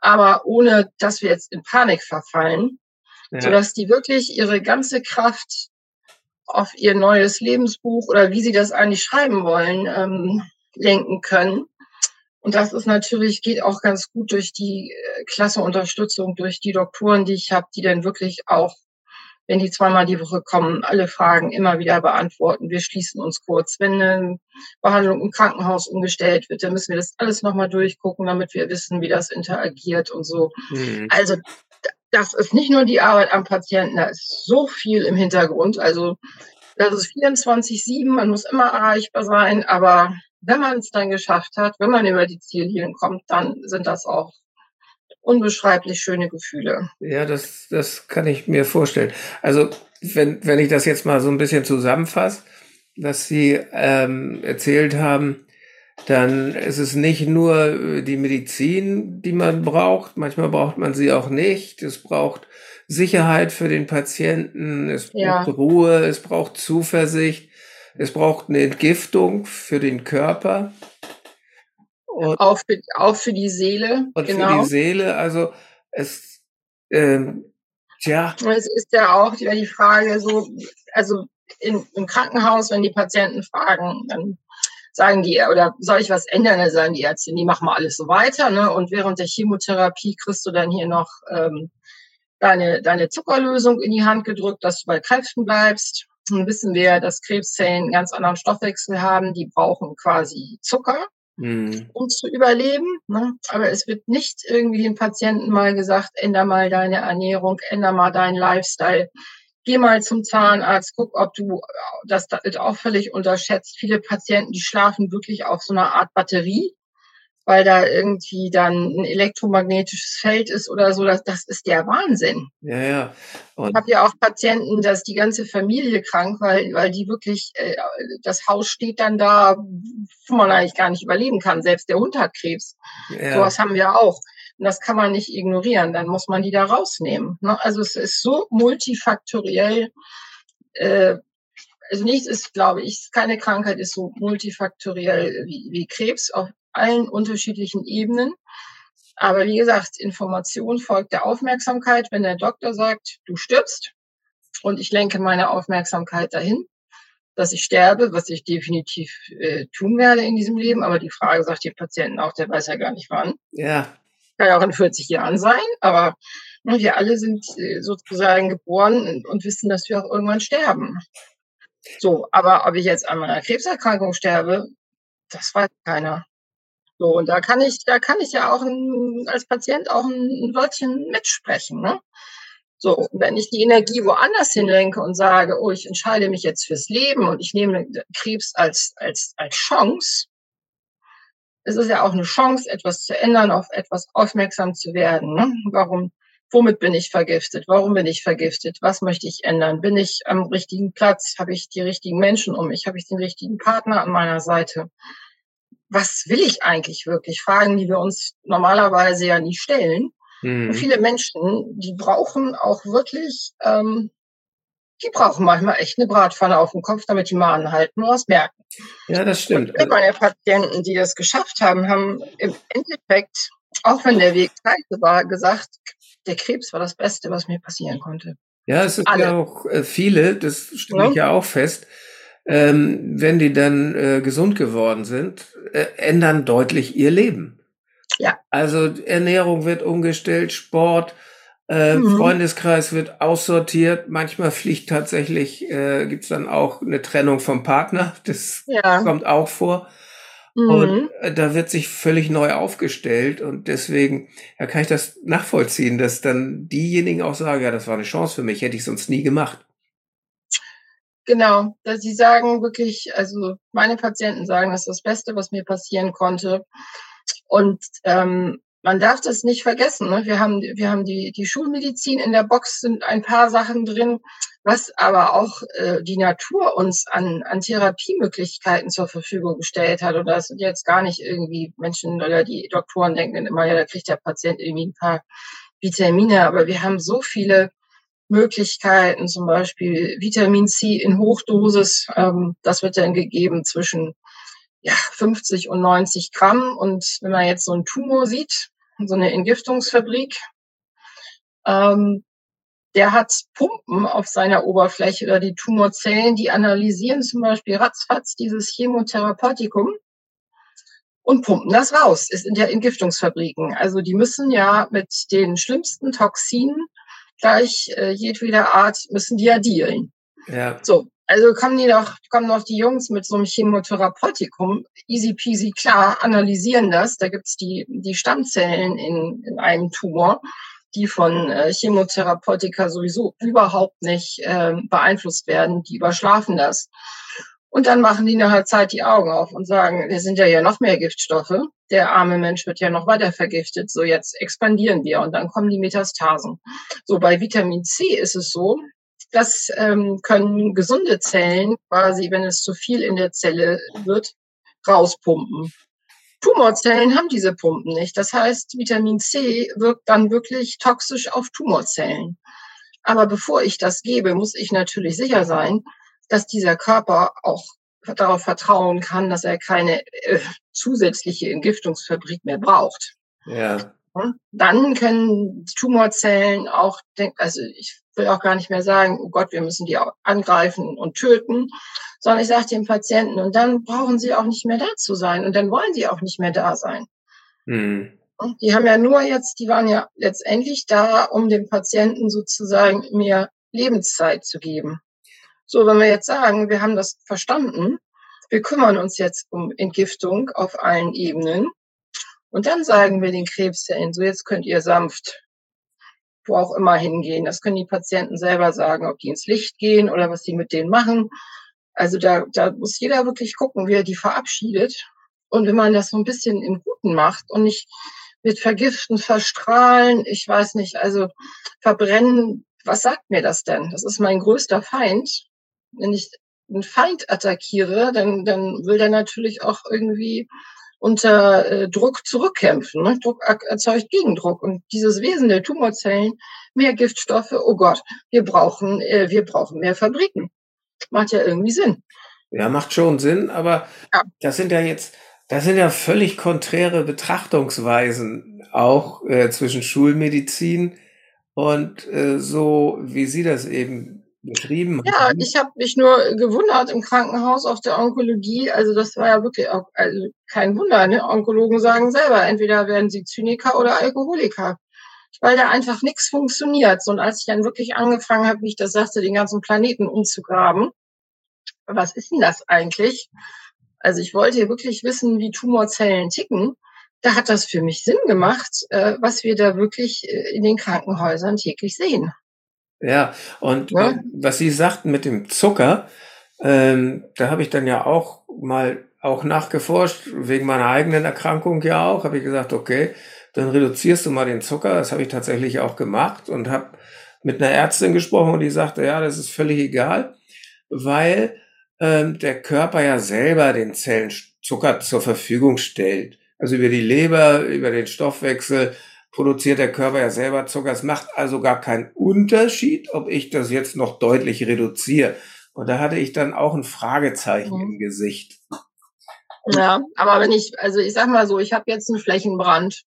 Aber ohne, dass wir jetzt in Panik verfallen, ja. sodass die wirklich ihre ganze Kraft auf ihr neues Lebensbuch oder wie sie das eigentlich schreiben wollen, ähm, lenken können. Und das ist natürlich, geht auch ganz gut durch die äh, klasse Unterstützung, durch die Doktoren, die ich habe, die dann wirklich auch, wenn die zweimal die Woche kommen, alle Fragen immer wieder beantworten. Wir schließen uns kurz. Wenn eine Behandlung im Krankenhaus umgestellt wird, dann müssen wir das alles nochmal durchgucken, damit wir wissen, wie das interagiert und so. Mhm. Also das ist nicht nur die Arbeit am Patienten, da ist so viel im Hintergrund. Also das ist 24-7, man muss immer erreichbar sein, aber wenn man es dann geschafft hat, wenn man über die Ziellinie kommt, dann sind das auch unbeschreiblich schöne Gefühle. Ja, das, das kann ich mir vorstellen. Also, wenn, wenn ich das jetzt mal so ein bisschen zusammenfasse, was Sie ähm, erzählt haben, dann ist es nicht nur die Medizin, die man braucht, manchmal braucht man sie auch nicht. Es braucht Sicherheit für den Patienten, es braucht ja. Ruhe, es braucht Zuversicht, es braucht eine Entgiftung für den Körper. Und auch, für, auch für die Seele. Und genau. für die Seele, also es, ähm, tja. Es ist ja auch wieder die Frage so, also in, im Krankenhaus, wenn die Patienten fragen, dann sagen die, oder soll ich was ändern? Dann sagen die Ärzte, die machen mal alles so weiter. Ne? Und während der Chemotherapie kriegst du dann hier noch ähm, deine, deine Zuckerlösung in die Hand gedrückt, dass du bei Kräften bleibst. Nun wissen wir, dass Krebszellen einen ganz anderen Stoffwechsel haben. Die brauchen quasi Zucker, mhm. um zu überleben. Ne? Aber es wird nicht irgendwie den Patienten mal gesagt, änder mal deine Ernährung, änder mal deinen Lifestyle. Geh mal zum Zahnarzt, guck, ob du das auch völlig unterschätzt. Viele Patienten, die schlafen wirklich auf so einer Art Batterie weil da irgendwie dann ein elektromagnetisches Feld ist oder so. Das, das ist der Wahnsinn. Ja, ja. Und ich habe ja auch Patienten, dass die ganze Familie krank, weil, weil die wirklich, äh, das Haus steht dann da, wo man eigentlich gar nicht überleben kann. Selbst der Hund hat Krebs. Ja. Sowas haben wir auch. Und das kann man nicht ignorieren. Dann muss man die da rausnehmen. Ne? Also es ist so multifaktoriell. Äh, also nichts ist, glaube ich, keine Krankheit ist so multifaktoriell wie, wie Krebs auf allen unterschiedlichen Ebenen. Aber wie gesagt, Information folgt der Aufmerksamkeit. Wenn der Doktor sagt, du stirbst und ich lenke meine Aufmerksamkeit dahin, dass ich sterbe, was ich definitiv äh, tun werde in diesem Leben. Aber die Frage sagt dem Patienten auch, der weiß ja gar nicht wann. Ja. Kann ja auch in 40 Jahren sein, aber ne, wir alle sind äh, sozusagen geboren und wissen, dass wir auch irgendwann sterben. So, aber ob ich jetzt an meiner Krebserkrankung sterbe, das weiß keiner. So, und da kann ich, da kann ich ja auch ein, als Patient auch ein Wörtchen mitsprechen. Ne? So, wenn ich die Energie woanders hinlenke und sage, oh, ich entscheide mich jetzt fürs Leben und ich nehme Krebs als, als, als Chance, es ist ja auch eine Chance, etwas zu ändern, auf etwas aufmerksam zu werden. Ne? Warum, womit bin ich vergiftet? Warum bin ich vergiftet? Was möchte ich ändern? Bin ich am richtigen Platz? Habe ich die richtigen Menschen um mich? Habe ich den richtigen Partner an meiner Seite? Was will ich eigentlich wirklich? Fragen, die wir uns normalerweise ja nie stellen. Mhm. Viele Menschen, die brauchen auch wirklich ähm, die brauchen manchmal echt eine Bratpfanne auf dem Kopf, damit die mal anhalten und was merken. Ja, das stimmt. Und meine Patienten, die das geschafft haben, haben im Endeffekt, auch wenn der Weg scheiße war, gesagt, der Krebs war das Beste, was mir passieren konnte. Ja, es sind Alle. ja auch äh, viele, das stelle ich ja. ja auch fest, ähm, wenn die dann äh, gesund geworden sind, äh, ändern deutlich ihr Leben. Ja. Also Ernährung wird umgestellt, Sport, äh, mhm. Freundeskreis wird aussortiert. Manchmal fliegt tatsächlich, äh, gibt es dann auch eine Trennung vom Partner. [laughs] Das ja. kommt auch vor. Mhm. Und äh, da wird sich völlig neu aufgestellt. Und deswegen ja, kann ich das nachvollziehen, dass dann diejenigen auch sagen, ja, das war eine Chance für mich, hätte ich sonst nie gemacht. Genau, dass sie sagen wirklich, also meine Patienten sagen, das ist das Beste, was mir passieren konnte. Und ähm, man darf das nicht vergessen. Ne? Wir haben, wir haben die, die Schulmedizin in der Box sind ein paar Sachen drin, was aber auch äh, die Natur uns an, an Therapiemöglichkeiten zur Verfügung gestellt hat. Und das sind jetzt gar nicht irgendwie Menschen oder die Doktoren denken immer, ja, da kriegt der Patient irgendwie ein paar Vitamine. Aber wir haben so viele Möglichkeiten, zum Beispiel Vitamin C in Hochdosis. Ähm, das wird dann gegeben zwischen ja, 50 und 90 Gramm. Und wenn man jetzt so einen Tumor sieht, so eine Entgiftungsfabrik, ähm, der hat Pumpen auf seiner Oberfläche oder die Tumorzellen, die analysieren zum Beispiel ratzfatz dieses Chemotherapeutikum und pumpen das raus. Es sind ja Entgiftungsfabriken. Also die müssen ja mit den schlimmsten Toxinen gleich äh, jedweder Art müssen die ja dealen. Ja. So, also kommen die doch, kommen doch die Jungs mit so einem Chemotherapeutikum, easy peasy klar, analysieren das. Da gibt's die, die Stammzellen in, in einem Tumor, die von äh, Chemotherapeutika sowieso überhaupt nicht äh, beeinflusst werden. Die überschlafen das. Und dann machen die nachher Zeit die Augen auf und sagen, wir sind ja ja noch mehr Giftstoffe. Der arme Mensch wird ja noch weiter vergiftet. So, jetzt expandieren wir und dann kommen die Metastasen. So, bei Vitamin C ist es so, das ähm, können gesunde Zellen quasi, wenn es zu viel in der Zelle wird, rauspumpen. Tumorzellen haben diese Pumpen nicht. Das heißt, Vitamin C wirkt dann wirklich toxisch auf Tumorzellen. Aber bevor ich das gebe, muss ich natürlich sicher sein, dass dieser Körper auch darauf vertrauen kann, dass er keine äh, zusätzliche Entgiftungsfabrik mehr braucht. Ja. Dann können Tumorzellen auch, also ich will auch gar nicht mehr sagen, oh Gott, wir müssen die angreifen und töten, sondern ich sage dem Patienten, und dann brauchen sie auch nicht mehr da zu sein und dann wollen sie auch nicht mehr da sein. Mhm. Die haben ja nur jetzt, die waren ja letztendlich da, um dem Patienten sozusagen mehr Lebenszeit zu geben. So, wenn wir jetzt sagen, wir haben das verstanden, wir kümmern uns jetzt um Entgiftung auf allen Ebenen, und dann sagen wir den Krebszellen, so jetzt könnt ihr sanft wo auch immer hingehen. Das können die Patienten selber sagen, ob die ins Licht gehen oder was sie mit denen machen. Also da, da muss jeder wirklich gucken, wie er die verabschiedet. Und wenn man das so ein bisschen im Guten macht und nicht mit Vergiften, Verstrahlen, ich weiß nicht, also verbrennen, was sagt mir das denn? Das ist mein größter Feind. Wenn ich einen Feind attackiere, dann, dann will der natürlich auch irgendwie unter äh, Druck zurückkämpfen. Ne? Druck erzeugt Gegendruck. Und dieses Wesen der Tumorzellen, mehr Giftstoffe, oh Gott, wir brauchen, äh, wir brauchen mehr Fabriken. Macht ja irgendwie Sinn. Ja, macht schon Sinn, aber ja. das sind ja jetzt, das sind ja völlig konträre Betrachtungsweisen auch äh, zwischen Schulmedizin und äh, so, wie Sie das eben betrieben? Ja, ich habe mich nur gewundert im Krankenhaus auf der Onkologie. Also das war ja wirklich auch also kein Wunder. Ne? Onkologen sagen selber, entweder werden sie Zyniker oder Alkoholiker, weil da einfach nichts funktioniert. Und als ich dann wirklich angefangen habe, wie ich das sagte, den ganzen Planeten umzugraben, was ist denn das eigentlich? Also ich wollte wirklich wissen, wie Tumorzellen ticken. Da hat das für mich Sinn gemacht, äh, was wir da wirklich äh, in den Krankenhäusern täglich sehen. Ja, und ja. was Sie sagten mit dem Zucker, ähm, da habe ich dann ja auch mal auch nachgeforscht, wegen meiner eigenen Erkrankung ja auch, habe ich gesagt, okay, dann reduzierst du mal den Zucker. Das habe ich tatsächlich auch gemacht und habe mit einer Ärztin gesprochen und die sagte, ja, das ist völlig egal, weil ähm, der Körper ja selber den Zellen Zucker zur Verfügung stellt. Also über die Leber, über den Stoffwechsel produziert der Körper ja selber Zucker. Es macht also gar keinen Unterschied, ob ich das jetzt noch deutlich reduziere. Und da hatte ich dann auch ein Fragezeichen mhm. im Gesicht. Ja, aber wenn ich, also ich sag mal so, ich habe jetzt einen Flächenbrand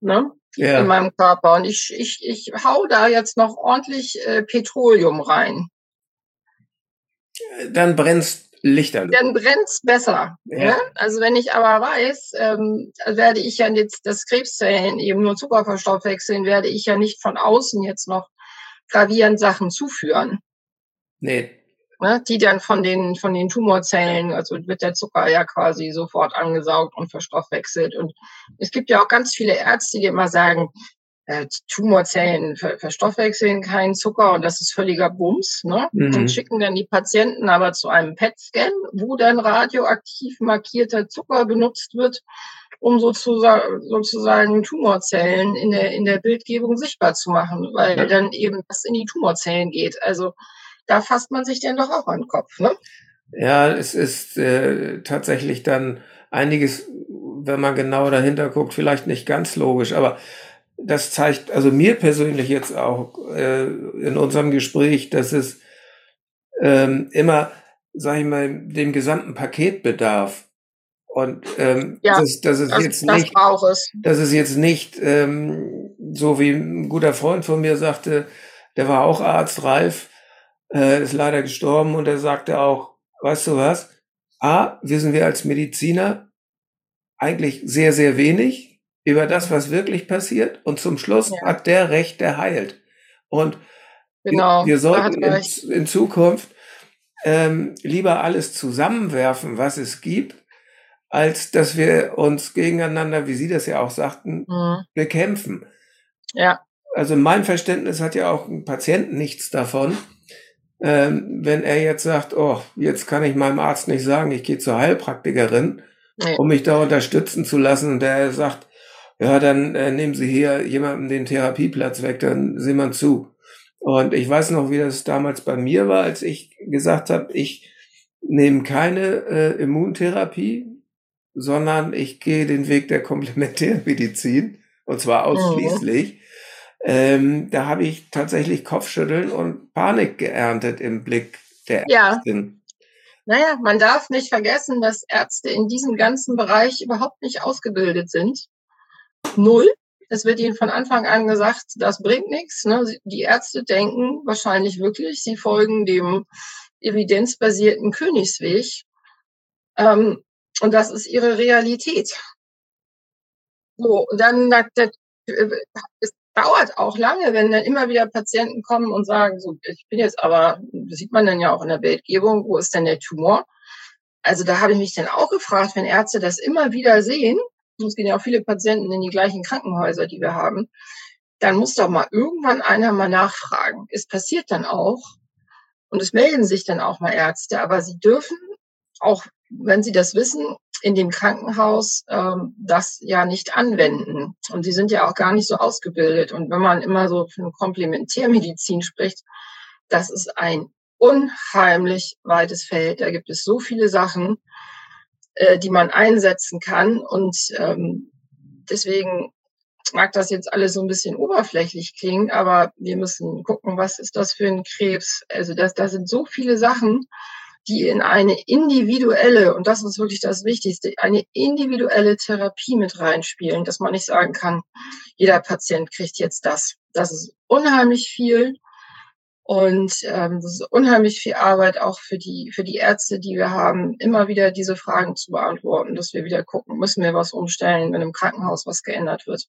ne, ja. in meinem Körper und ich, ich, ich hau da jetzt noch ordentlich äh, Petroleum rein. Dann brennst Lichterloh. Dann brennt's besser. Ja. Ne? Also wenn ich aber weiß, ähm, werde ich ja jetzt das Krebszellen eben nur Zucker verstoffwechseln, werde ich ja nicht von außen jetzt noch gravierend Sachen zuführen. Nee. Ne? Die dann von den, von den Tumorzellen, also wird der Zucker ja quasi sofort angesaugt und verstoffwechselt. Und es gibt ja auch ganz viele Ärzte, die immer sagen, äh, Tumorzellen ver verstoffwechseln keinen Zucker und das ist völliger Bums. Ne? Mhm. Und schicken dann die Patienten aber zu einem PET-Scan, wo dann radioaktiv markierter Zucker benutzt wird, um sozusagen, sozusagen Tumorzellen in der, in der Bildgebung sichtbar zu machen, weil ja. dann eben das in die Tumorzellen geht. Also da fasst man sich dann doch auch an den Kopf. Ne? Ja, es ist äh, tatsächlich dann einiges, wenn man genau dahinter guckt, vielleicht nicht ganz logisch, aber das zeigt also mir persönlich jetzt auch äh, in unserem Gespräch, dass es ähm, immer, sage ich mal, dem gesamten Paket bedarf. Und ähm, ja, das, das ist das, jetzt das nicht, es. das ist jetzt nicht ähm, so wie ein guter Freund von mir sagte, der war auch Arzt, Ralf, äh, ist leider gestorben und er sagte auch, weißt du was? A, wissen wir als Mediziner eigentlich sehr, sehr wenig über das, was wirklich passiert. Und zum Schluss ja. hat der Recht, der heilt. Und genau, wir sollten in, in, Zukunft ähm, lieber alles zusammenwerfen, was es gibt, als dass wir uns gegeneinander, wie Sie das ja auch sagten, mhm. bekämpfen. Ja. Also mein Verständnis hat ja auch ein Patient nichts davon, ähm, wenn er jetzt sagt, oh, jetzt kann ich meinem Arzt nicht sagen, ich gehe zur Heilpraktikerin, nee. um mich da unterstützen zu lassen. Und der sagt, ja, dann äh, nehmen Sie hier jemandem den Therapieplatz weg, dann sehen wir zu. Und ich weiß noch, wie das damals bei mir war, als ich gesagt habe, ich nehme keine äh, Immuntherapie, sondern ich gehe den Weg der Komplementärmedizin, und zwar mhm. ausschließlich. Mhm. Ähm, da habe ich tatsächlich Kopfschütteln und Panik geerntet im Blick der Ärztin. Ja. Naja, man darf nicht vergessen, dass Ärzte in diesem ganzen Bereich überhaupt nicht ausgebildet sind null. Es wird ihnen von Anfang an gesagt, das bringt nichts. Ne? Die Ärzte denken wahrscheinlich wirklich, sie folgen dem evidenzbasierten Königsweg. Ähm, und das ist ihre Realität. So, dann, das, es dauert auch lange, wenn dann immer wieder Patienten kommen und sagen, so, ich bin jetzt aber, das sieht man dann ja auch in der Bildgebung, wo ist denn der Tumor? Also da habe ich mich dann auch gefragt, wenn Ärzte das immer wieder sehen, es gehen ja auch viele Patienten in die gleichen Krankenhäuser, die wir haben, dann muss doch mal irgendwann einer mal nachfragen. Es passiert dann auch und es melden sich dann auch mal Ärzte, aber sie dürfen auch, wenn sie das wissen, in dem Krankenhaus ähm, das ja nicht anwenden. Und sie sind ja auch gar nicht so ausgebildet. Und wenn man immer so von Komplementärmedizin spricht, das ist ein unheimlich weites Feld. Da gibt es so viele Sachen äh, die man einsetzen kann. Und ähm, deswegen mag das jetzt alles so ein bisschen oberflächlich klingen, aber wir müssen gucken, was ist das für ein Krebs? Also das, da sind so viele Sachen, die in eine individuelle, und das ist wirklich das Wichtigste, eine individuelle Therapie mit reinspielen, dass man nicht sagen kann, jeder Patient kriegt jetzt das. Das ist unheimlich viel. Und ähm, das ist unheimlich viel Arbeit auch für die, für die Ärzte, die wir haben, immer wieder diese Fragen zu beantworten, dass wir wieder gucken, müssen wir was umstellen, wenn im Krankenhaus was geändert wird.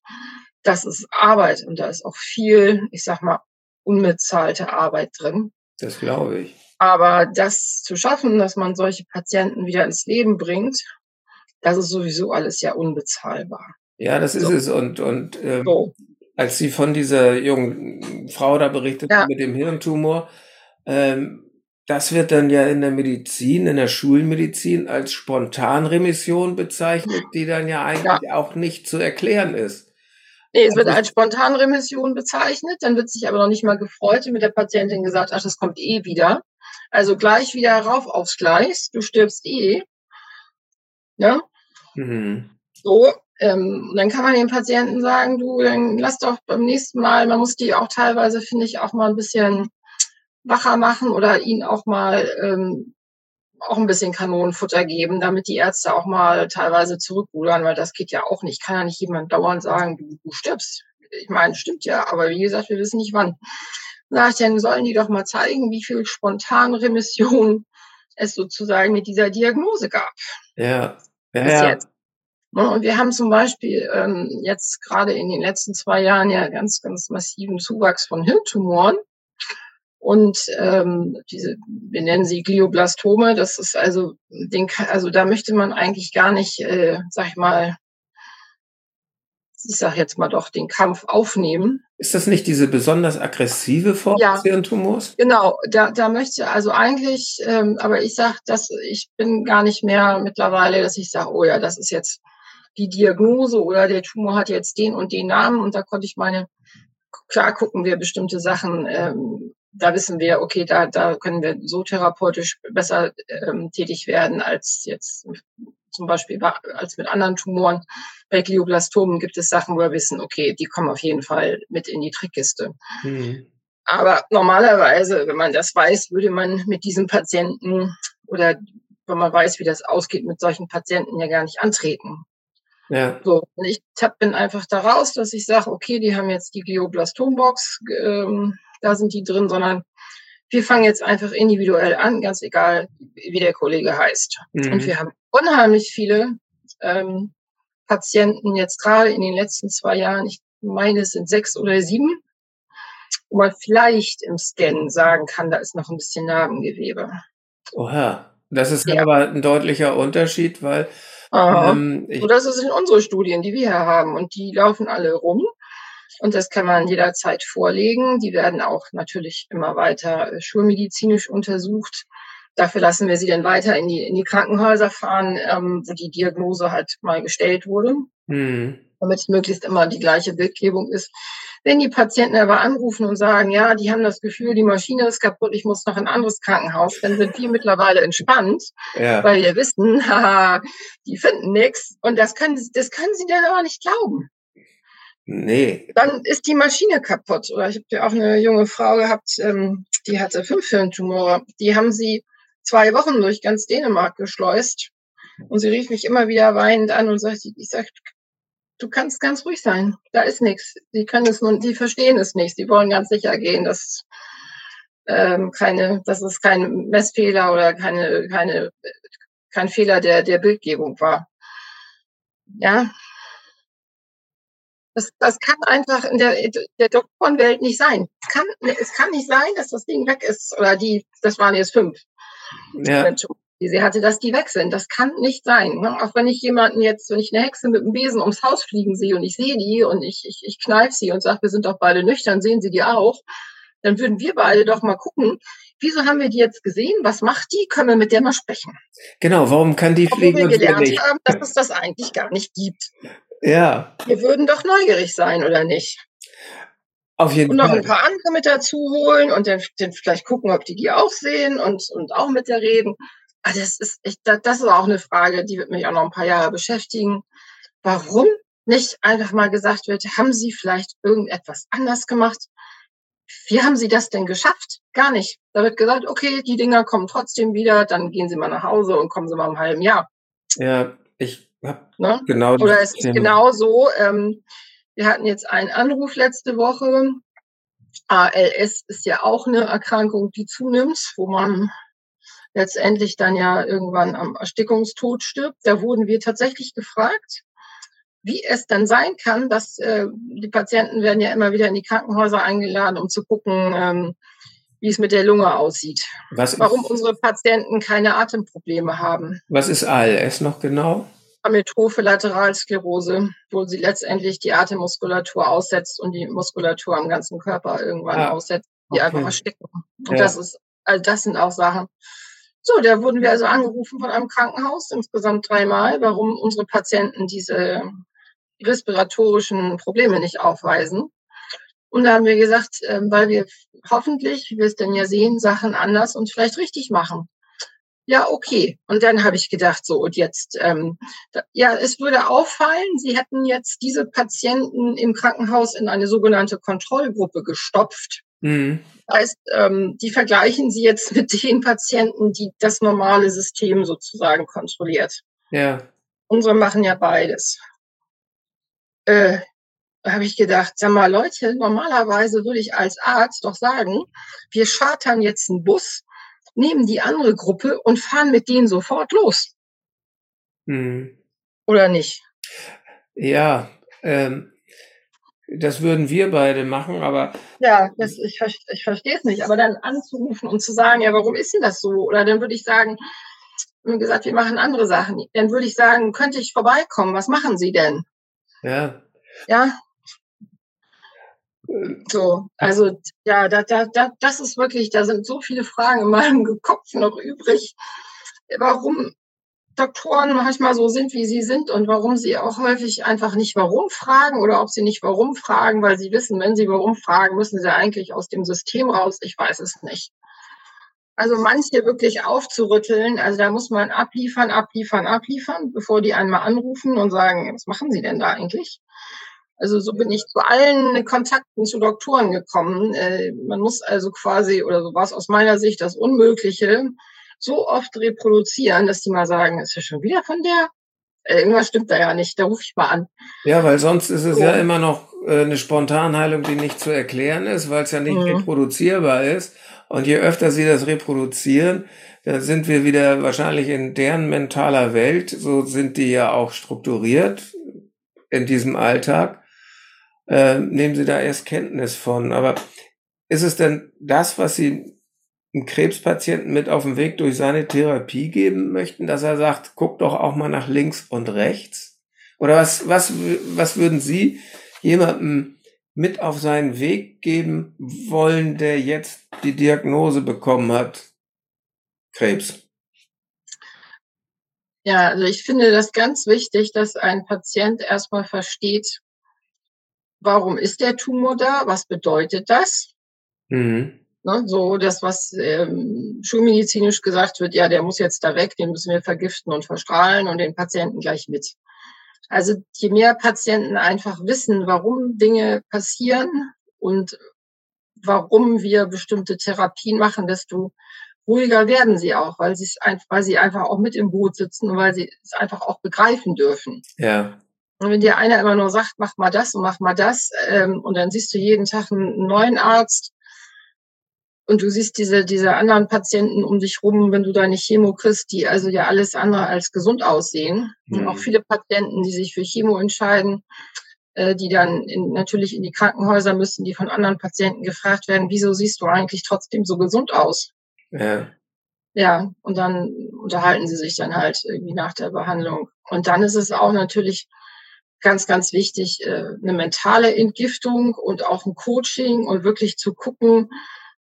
Das ist Arbeit und da ist auch viel, ich sag mal, unbezahlte Arbeit drin. Das glaube ich. Aber das zu schaffen, dass man solche Patienten wieder ins Leben bringt, das ist sowieso alles ja unbezahlbar. Ja, das ist so. es. Und, und ähm, so als Sie von dieser jungen Frau da berichtet ja. mit dem Hirntumor, ähm, das wird dann ja in der Medizin, in der Schulmedizin als Spontanremission bezeichnet, die dann ja eigentlich ja. auch nicht zu erklären ist. Nee, es wird also als Spontanremission bezeichnet, dann wird sich aber noch nicht mal gefreut und mit der Patientin gesagt, ach, das kommt eh wieder. Also gleich wieder rauf aufs Gleis, du stirbst eh. Ja? Mhm. So, ähm, dann kann man den Patienten sagen, du, dann lass doch beim nächsten Mal, man muss die auch teilweise, finde ich, auch mal ein bisschen wacher machen oder ihnen auch mal ähm, auch ein bisschen Kanonenfutter geben, damit die Ärzte auch mal teilweise zurückrudern, weil das geht ja auch nicht. Kann ja nicht jemand dauernd sagen, du, du stirbst. Ich meine, stimmt ja, aber wie gesagt, wir wissen nicht wann. Sag ich, dann sollen die doch mal zeigen, wie viel Spontanremission [laughs] es sozusagen mit dieser Diagnose gab. Ja, ja, Bis jetzt. Ne, und wir haben zum Beispiel ähm, jetzt gerade in den letzten zwei Jahren ja ganz, ganz massiven Zuwachs von Hirntumoren. Und ähm, diese, wir nennen sie Glioblastome, das ist also, den, also da möchte man eigentlich gar nicht, äh, sag ich mal, ich sag jetzt mal doch, den Kampf aufnehmen. Ist das nicht diese besonders aggressive Form ja, des Hirntumors? Genau, da, da möchte also eigentlich, ähm, aber ich sag, dass ich bin gar nicht mehr mittlerweile, dass ich sage, oh ja, das ist jetzt die Diagnose oder der Tumor hat jetzt den und den Namen und da konnte ich meine, klar gucken wir bestimmte Sachen, ähm, da wissen wir, okay, da, da können wir so therapeutisch besser ähm, tätig werden als jetzt zum Beispiel als mit anderen Tumoren. Bei Glioblastomen gibt es Sachen, wo wir wissen, okay, die kommen auf jeden Fall mit in die Trickkiste. Mhm. Aber normalerweise, wenn man das weiß, würde man mit diesen Patienten oder wenn man weiß, wie das ausgeht, mit solchen Patienten ja gar nicht antreten. Ja. So, und ich bin einfach da raus, dass ich sage, okay, die haben jetzt die Glioblastombox, ähm, da sind die drin, sondern wir fangen jetzt einfach individuell an, ganz egal, wie der Kollege heißt. Mhm. Und wir haben unheimlich viele ähm, Patienten jetzt gerade in den letzten zwei Jahren, ich meine, es sind sechs oder sieben, wo man vielleicht im Scan sagen kann, da ist noch ein bisschen Narbengewebe. Oha, das ist ja. aber ein deutlicher Unterschied, weil ähm, und das sind unsere Studien, die wir hier haben. Und die laufen alle rum. Und das kann man jederzeit vorlegen. Die werden auch natürlich immer weiter äh, schulmedizinisch untersucht. Dafür lassen wir sie dann weiter in die, in die Krankenhäuser fahren, ähm, wo die Diagnose halt mal gestellt wurde. Mhm. Damit es möglichst immer die gleiche Bildgebung ist. Wenn die Patienten aber anrufen und sagen, ja, die haben das Gefühl, die Maschine ist kaputt, ich muss noch in ein anderes Krankenhaus, dann sind wir mittlerweile entspannt, ja. weil wir wissen, [laughs] haha, die finden nichts. Und das können, das können sie dann aber nicht glauben. Nee. Dann ist die Maschine kaputt. Oder ich habe ja auch eine junge Frau gehabt, ähm, die hatte fünf Hirntumore. Die haben sie zwei Wochen durch ganz Dänemark geschleust. Und sie rief mich immer wieder weinend an und sagt, ich sag, du kannst ganz ruhig sein. Da ist nichts. Die können es nun, die verstehen es nicht. Sie wollen ganz sicher gehen, dass ähm, keine, dass es kein Messfehler oder keine, keine, kein Fehler der, der Bildgebung war. Ja. Das, das kann einfach in der, der Doktorenwelt nicht sein. Es kann, es kann nicht sein, dass das Ding weg ist. Oder die, das waren jetzt fünf. Ja die sie hatte, dass die weg sind. Das kann nicht sein. Ne? Auch wenn ich jemanden jetzt, wenn ich eine Hexe mit dem Besen ums Haus fliegen sehe und ich sehe die und ich, ich, ich kneif sie und sage, wir sind doch beide nüchtern, sehen sie die auch, dann würden wir beide doch mal gucken, wieso haben wir die jetzt gesehen? Was macht die? Können wir mit der mal sprechen? Genau, warum kann die Obwohl fliegen? wir gelernt nicht? haben, dass es das eigentlich gar nicht gibt. Ja. Wir würden doch neugierig sein, oder nicht? Auf jeden und noch Fall. ein paar andere mit dazu holen und dann, dann vielleicht gucken, ob die die auch sehen und, und auch mit der reden. Also das ist echt, das ist auch eine Frage, die wird mich auch noch ein paar Jahre beschäftigen. Warum nicht einfach mal gesagt wird, haben Sie vielleicht irgendetwas anders gemacht? Wie haben Sie das denn geschafft? Gar nicht. Da wird gesagt, okay, die Dinger kommen trotzdem wieder, dann gehen Sie mal nach Hause und kommen Sie mal im halben Jahr. Ja, ich habe ne? genau. Oder es ist genau so. Ähm, wir hatten jetzt einen Anruf letzte Woche ALS ist ja auch eine Erkrankung, die zunimmt, wo man letztendlich dann ja irgendwann am Erstickungstod stirbt. Da wurden wir tatsächlich gefragt, wie es dann sein kann, dass äh, die Patienten werden ja immer wieder in die Krankenhäuser eingeladen, um zu gucken, ähm, wie es mit der Lunge aussieht. Was Warum unsere Patienten keine Atemprobleme haben. Was ist ALS noch genau? Amyotrophe Lateralsklerose, wo sie letztendlich die Atemmuskulatur aussetzt und die Muskulatur am ganzen Körper irgendwann ah, aussetzt, die okay. einfach ersticken. Und ja. das ist, also das sind auch Sachen. So, da wurden wir also angerufen von einem Krankenhaus, insgesamt dreimal, warum unsere Patienten diese respiratorischen Probleme nicht aufweisen. Und da haben wir gesagt, ähm, weil wir hoffentlich, wie wir es denn ja sehen, Sachen anders und vielleicht richtig machen. Ja, okay. Und dann habe ich gedacht, so, und jetzt, ähm, da, ja, es würde auffallen, Sie hätten jetzt diese Patienten im Krankenhaus in eine sogenannte Kontrollgruppe gestopft. Mhm. Das heißt, ähm, die vergleichen Sie jetzt mit den Patienten, die das normale System sozusagen kontrolliert. Ja. Unsere machen ja beides. Äh, habe ich gedacht, sag mal, Leute, normalerweise würde ich als Arzt doch sagen, wir chartern jetzt einen Bus, nehmen die andere Gruppe und fahren mit denen sofort los. Hm. Oder nicht? Ja, ähm, das würden wir beide machen, aber. Ja, das, ich, ich verstehe es nicht. Aber dann anzurufen und zu sagen, ja, warum ist denn das so? Oder dann würde ich sagen, wie gesagt, wir machen andere Sachen. Dann würde ich sagen, könnte ich vorbeikommen? Was machen Sie denn? Ja. Ja. So, also ja, da, da, da, das ist wirklich, da sind so viele Fragen in meinem Kopf noch übrig, warum Doktoren manchmal so sind, wie sie sind und warum sie auch häufig einfach nicht warum fragen oder ob sie nicht warum fragen, weil sie wissen, wenn sie warum fragen, müssen sie eigentlich aus dem System raus. Ich weiß es nicht. Also manche wirklich aufzurütteln, also da muss man abliefern, abliefern, abliefern, bevor die einmal anrufen und sagen, was machen Sie denn da eigentlich? Also so bin ich zu allen Kontakten zu Doktoren gekommen. Äh, man muss also quasi, oder so war es aus meiner Sicht, das Unmögliche so oft reproduzieren, dass die mal sagen, ist ja schon wieder von der? Äh, irgendwas stimmt da ja nicht, da rufe ich mal an. Ja, weil sonst ist es so. ja immer noch äh, eine Spontanheilung, die nicht zu erklären ist, weil es ja nicht mhm. reproduzierbar ist. Und je öfter sie das reproduzieren, da sind wir wieder wahrscheinlich in deren mentaler Welt. So sind die ja auch strukturiert in diesem Alltag äh, nehmen Sie da erst Kenntnis von. Aber ist es denn das, was Sie einem Krebspatienten mit auf den Weg durch seine Therapie geben möchten, dass er sagt, guck doch auch mal nach links und rechts? Oder was, was, was würden Sie jemandem mit auf seinen Weg geben wollen, der jetzt die Diagnose bekommen hat, Krebs? Ja, also ich finde das ganz wichtig, dass ein Patient erstmal versteht, warum ist der Tumor da? Was bedeutet das? Mhm. Ne, so das, was ähm, schulmedizinisch gesagt wird, ja, der muss jetzt da weg, den müssen wir vergiften und verstrahlen und den Patienten gleich mit. Also je mehr Patienten einfach wissen, warum Dinge passieren und warum wir bestimmte Therapien machen, desto ruhiger werden sie auch, weil sie einfach, weil sie einfach auch mit im Boot sitzen und weil sie es einfach auch begreifen dürfen. Ja. Und wenn dir einer immer nur sagt, mach mal das und mach mal das, ähm, und dann siehst du jeden Tag einen neuen Arzt und du siehst diese, diese anderen Patienten um dich rum, wenn du deine Chemo kriegst, die also ja alles andere als gesund aussehen. Mhm. Und auch viele Patienten, die sich für Chemo entscheiden, äh, die dann in, natürlich in die Krankenhäuser müssen, die von anderen Patienten gefragt werden, wieso siehst du eigentlich trotzdem so gesund aus? Ja. Ja, und dann unterhalten sie sich dann halt irgendwie nach der Behandlung. Und dann ist es auch natürlich ganz, ganz wichtig, äh, eine mentale Entgiftung und auch ein Coaching und wirklich zu gucken,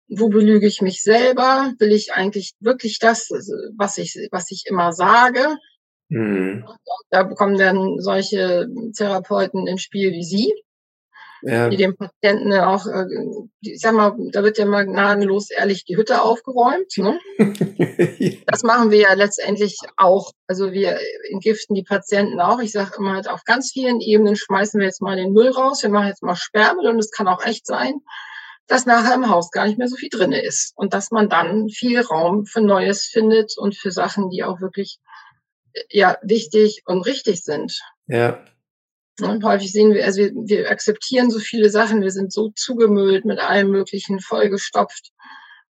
wo belüge ich mich selber? Will ich eigentlich wirklich das, was ich, was ich immer sage? Mhm. Da bekommen dann solche Therapeuten ins Spiel wie Sie, ja. die dem Patienten auch, äh, ich sag mal, da wird ja mal gnadenlos ehrlich die Hütte aufgeräumt. Ne? [laughs] Das machen wir ja letztendlich auch. Also wir entgiften die Patienten auch. Ich sage immer, halt auf ganz vielen Ebenen schmeißen wir jetzt mal den Müll raus. Wir machen jetzt mal Sperrmüll und es kann auch echt sein, dass nachher im Haus gar nicht mehr so viel drinne ist und dass man dann viel Raum für Neues findet und für Sachen, die auch wirklich ja wichtig und richtig sind. Ja. Und häufig sehen wir, also wir, wir akzeptieren so viele Sachen, wir sind so zugemüllt mit allem Möglichen, vollgestopft.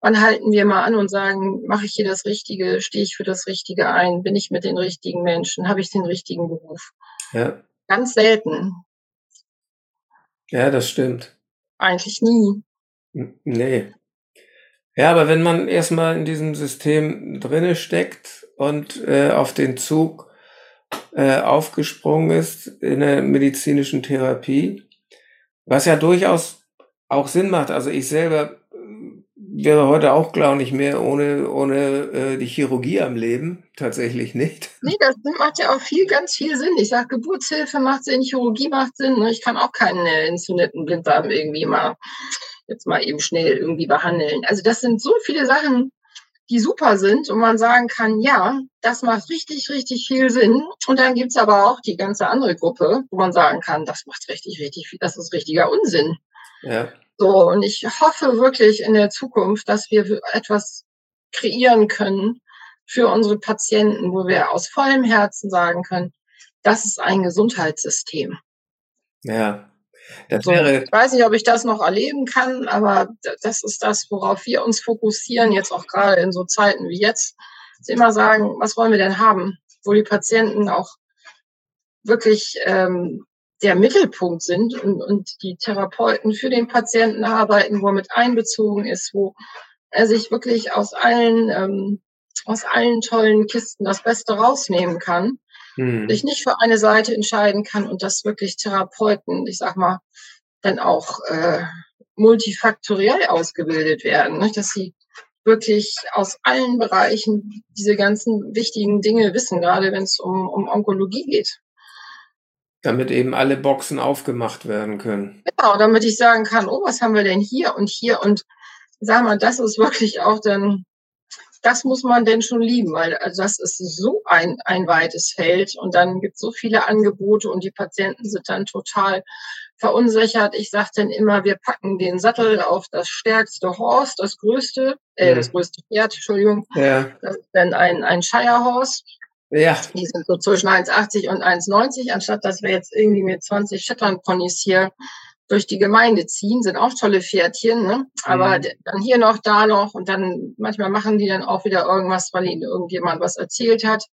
Wann halten wir mal an und sagen, mache ich hier das Richtige, stehe ich für das Richtige ein, bin ich mit den richtigen Menschen, habe ich den richtigen Beruf? Ja. Ganz selten. Ja, das stimmt. Eigentlich nie. Nee. Ja, aber wenn man erstmal in diesem System drinne steckt und äh, auf den Zug äh, aufgesprungen ist in der medizinischen Therapie, was ja durchaus auch Sinn macht. Also ich selber äh, wäre heute auch, glaube ich, mehr ohne, ohne äh, die Chirurgie am Leben. Tatsächlich nicht. Nee, das macht ja auch viel, ganz viel Sinn. Ich sage, Geburtshilfe macht Sinn, Chirurgie macht Sinn. Ne? Ich kann auch keinen äh, entzündeten Blinddarm irgendwie mal jetzt mal eben schnell irgendwie behandeln. Also das sind so viele Sachen, die super sind und man sagen kann, ja, das macht richtig, richtig viel Sinn. Und dann gibt's aber auch die ganze andere Gruppe, wo man sagen kann, das macht richtig, richtig viel, das ist richtiger Unsinn. Ja. So, und ich hoffe wirklich in der Zukunft, dass wir etwas kreieren können für unsere Patienten, wo wir aus vollem Herzen sagen können, das ist ein Gesundheitssystem. Ja, das wäre ich weiß nicht, ob ich das noch erleben kann, aber das ist das, worauf wir uns fokussieren, jetzt auch gerade in so Zeiten wie jetzt. Sie immer sagen, was wollen wir denn haben? Wo die Patienten auch wirklich ähm, der Mittelpunkt sind und, und die Therapeuten für den Patienten arbeiten, wo er mit einbezogen ist, wo er sich wirklich aus allen, ähm, aus allen tollen Kisten das Beste rausnehmen kann hm. sich nicht für eine Seite entscheiden kann und dass wirklich Therapeuten, ich sag mal, dann auch äh, multifaktoriell ausgebildet werden, ne? dass sie wirklich aus allen Bereichen diese ganzen wichtigen Dinge wissen, gerade wenn es um, um Onkologie geht. Damit eben alle Boxen aufgemacht werden können. Genau, damit ich sagen kann, oh, was haben wir denn hier und hier und sag mal, das ist wirklich auch dann das muss man denn schon lieben, weil also das ist so ein, ein weites Feld und dann gibt es so viele Angebote und die Patienten sind dann total verunsichert. Ich sage dann immer, wir packen den Sattel auf das stärkste Horse, das größte, äh, ja. das größte Pferd, Entschuldigung. Ja. Das ist dann ein, ein Shire Horse. Ja. Die sind so zwischen 1,80 und 1,90, anstatt dass wir jetzt irgendwie mit 20 Shetland Ponys hier durch die Gemeinde ziehen, sind auch tolle Pferdchen, ne? aber mhm. dann hier noch, da noch und dann manchmal machen die dann auch wieder irgendwas, weil ihnen irgendjemand was erzählt hat.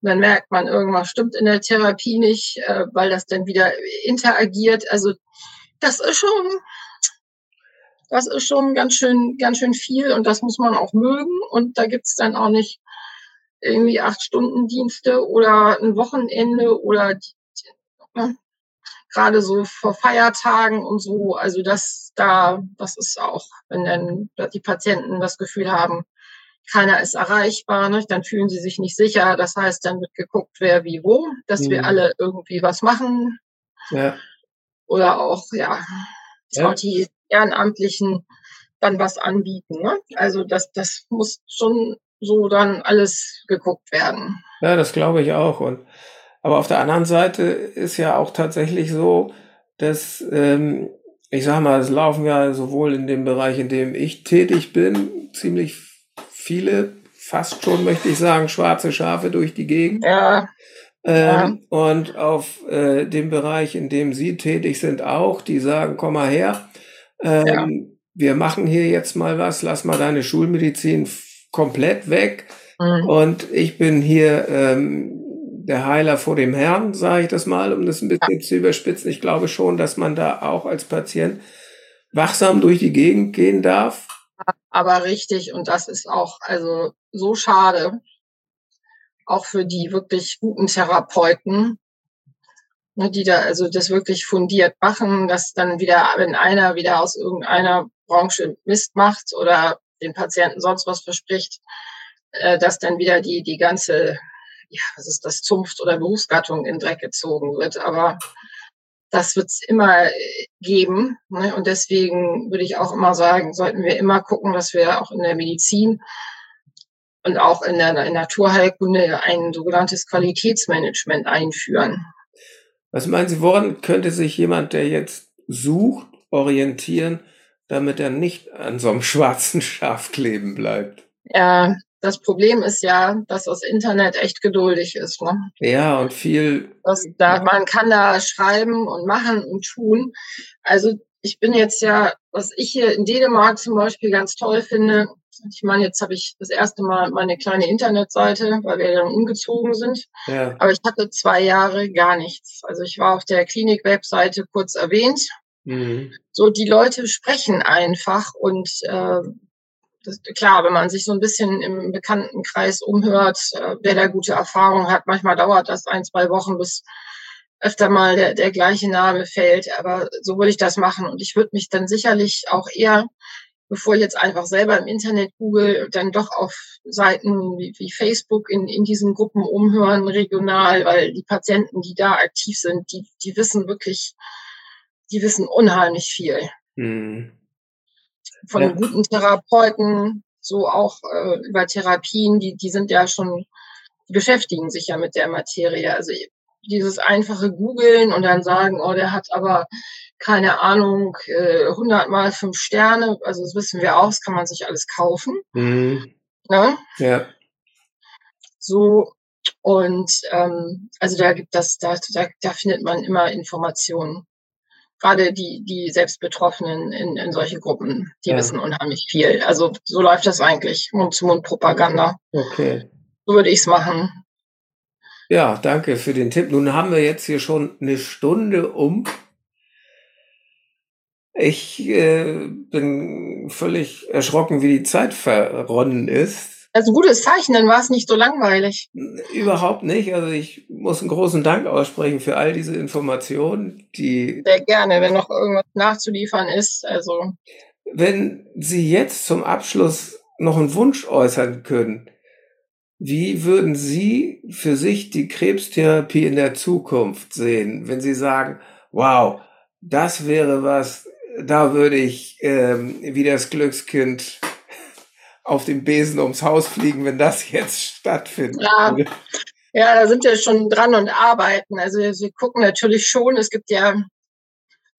Und dann merkt man, irgendwas stimmt in der Therapie nicht, äh, weil das dann wieder interagiert. Also das ist schon, das ist schon ganz schön, ganz schön viel und das muss man auch mögen. Und da gibt's dann auch nicht irgendwie acht Stunden Dienste oder ein Wochenende oder ne? Gerade so vor Feiertagen und so. Also das da, das ist auch, wenn dann die Patienten das Gefühl haben, keiner ist erreichbar, ne? dann fühlen sie sich nicht sicher. Das heißt, dann wird geguckt, wer wie wo, dass mhm. wir alle irgendwie was machen. Ja. Oder auch, ja, ja. auch die Ehrenamtlichen dann was anbieten. Ne? Also das, das muss schon so dann alles geguckt werden. Ja, das glaube ich auch. Und aber auf der anderen Seite ist ja auch tatsächlich so, dass, ähm, ich sag mal, es laufen ja sowohl in dem Bereich, in dem ich tätig bin, ziemlich viele, fast schon möchte ich sagen, schwarze Schafe durch die Gegend. Ja. Ähm, ja. Und auf äh, dem Bereich, in dem Sie tätig sind, auch, die sagen, komm mal her, ähm, ja. wir machen hier jetzt mal was, lass mal deine Schulmedizin komplett weg. Mhm. Und ich bin hier ähm, der Heiler vor dem Herrn, sage ich das mal, um das ein bisschen zu überspitzen. Ich glaube schon, dass man da auch als Patient wachsam durch die Gegend gehen darf. Aber richtig, und das ist auch also so schade, auch für die wirklich guten Therapeuten, ne, die da also das wirklich fundiert machen, dass dann wieder, wenn einer wieder aus irgendeiner Branche Mist macht oder den Patienten sonst was verspricht, äh, dass dann wieder die, die ganze ja, was ist das, Zunft oder Berufsgattung in Dreck gezogen wird. Aber das wird es immer äh, geben. Ne? Und deswegen würde ich auch immer sagen, sollten wir immer gucken, dass wir auch in der Medizin und auch in der, in der Naturheilkunde ein sogenanntes Qualitätsmanagement einführen. Was meinen Sie, woran könnte sich jemand, der jetzt sucht, orientieren, damit er nicht an so einem [laughs] schwarzen Schaf kleben bleibt? Ja, das Problem ist ja, dass das Internet echt geduldig ist. Ne? Ja, und viel. Das, da, man kann da schreiben und machen und tun. Also ich bin jetzt ja, was ich hier in Dänemark zum Beispiel ganz toll finde, ich meine, jetzt habe ich das erste Mal meine kleine Internetseite, weil wir dann umgezogen sind. Ja. Aber ich hatte zwei Jahre gar nichts. Also ich war auf der Klinik-Webseite kurz erwähnt. Mhm. So, die Leute sprechen einfach und äh, das, klar, wenn man sich so ein bisschen im Bekanntenkreis umhört, äh, wer da gute Erfahrungen hat, manchmal dauert das ein, zwei Wochen, bis öfter mal der, der gleiche Name fällt. Aber so würde ich das machen. Und ich würde mich dann sicherlich auch eher, bevor ich jetzt einfach selber im Internet google, dann doch auf Seiten wie, wie Facebook in, in diesen Gruppen umhören, regional, weil die Patienten, die da aktiv sind, die, die wissen wirklich, die wissen unheimlich viel. Mhm von ja. guten Therapeuten, so auch äh, über Therapien, die, die sind ja schon, die beschäftigen sich ja mit der Materie. Also dieses einfache Googeln und dann sagen, oh, der hat aber keine Ahnung, äh, 100 mal fünf Sterne, also das wissen wir auch, das kann man sich alles kaufen. Mhm. Ne? Ja. So, und ähm, also da gibt das, da, da, da findet man immer Informationen gerade die, die Selbstbetroffenen in, in solche Gruppen, die ja. wissen unheimlich viel. Also so läuft das eigentlich, Mund-zu-Mund-Propaganda. Okay. So würde ich es machen. Ja, danke für den Tipp. Nun haben wir jetzt hier schon eine Stunde um. Ich äh, bin völlig erschrocken, wie die Zeit verronnen ist. Also gutes Zeichen, dann war es nicht so langweilig. Überhaupt nicht. Also ich muss einen großen Dank aussprechen für all diese Informationen, die. Sehr gerne, wenn noch irgendwas nachzuliefern ist. Also. Wenn Sie jetzt zum Abschluss noch einen Wunsch äußern können, wie würden Sie für sich die Krebstherapie in der Zukunft sehen, wenn Sie sagen, wow, das wäre was, da würde ich ähm, wie das Glückskind auf dem Besen ums Haus fliegen, wenn das jetzt stattfindet. Ja, ja da sind wir schon dran und arbeiten. Also wir gucken natürlich schon, es gibt ja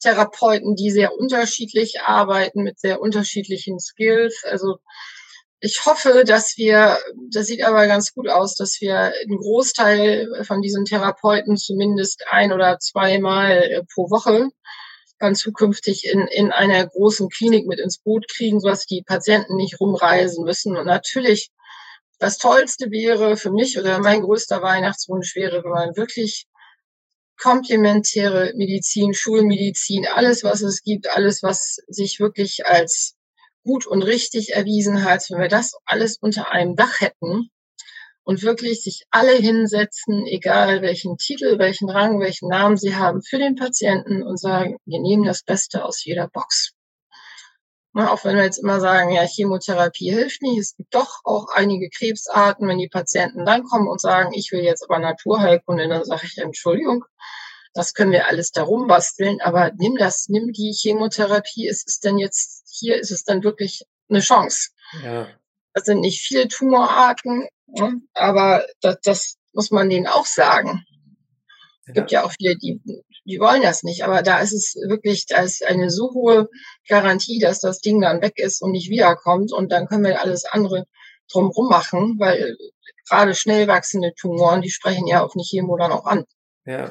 Therapeuten, die sehr unterschiedlich arbeiten mit sehr unterschiedlichen Skills. Also ich hoffe, dass wir, das sieht aber ganz gut aus, dass wir einen Großteil von diesen Therapeuten zumindest ein oder zweimal pro Woche dann zukünftig in, in einer großen Klinik mit ins Boot kriegen, sodass die Patienten nicht rumreisen müssen. Und natürlich, das Tollste wäre für mich oder mein größter Weihnachtswunsch wäre, wenn man wirklich komplementäre Medizin, Schulmedizin, alles, was es gibt, alles, was sich wirklich als gut und richtig erwiesen hat, wenn wir das alles unter einem Dach hätten, und wirklich sich alle hinsetzen, egal welchen Titel, welchen Rang, welchen Namen sie haben, für den Patienten und sagen, wir nehmen das Beste aus jeder Box. Na, auch wenn wir jetzt immer sagen, ja, Chemotherapie hilft nicht, es gibt doch auch einige Krebsarten, wenn die Patienten dann kommen und sagen, ich will jetzt aber Naturheilkunde, dann sage ich, Entschuldigung, das können wir alles darum basteln, aber nimm das, nimm die Chemotherapie, ist es denn jetzt, hier ist es dann wirklich eine Chance. Ja. Das sind nicht viele Tumorarten, aber das, das muss man denen auch sagen. Es gibt ja auch viele, die, die wollen das nicht, aber da ist es wirklich, da ist eine so hohe Garantie, dass das Ding dann weg ist und nicht wiederkommt und dann können wir alles andere drumrum machen, weil gerade schnell wachsende Tumoren, die sprechen ja auch nicht Chemo dann auch an. Ja.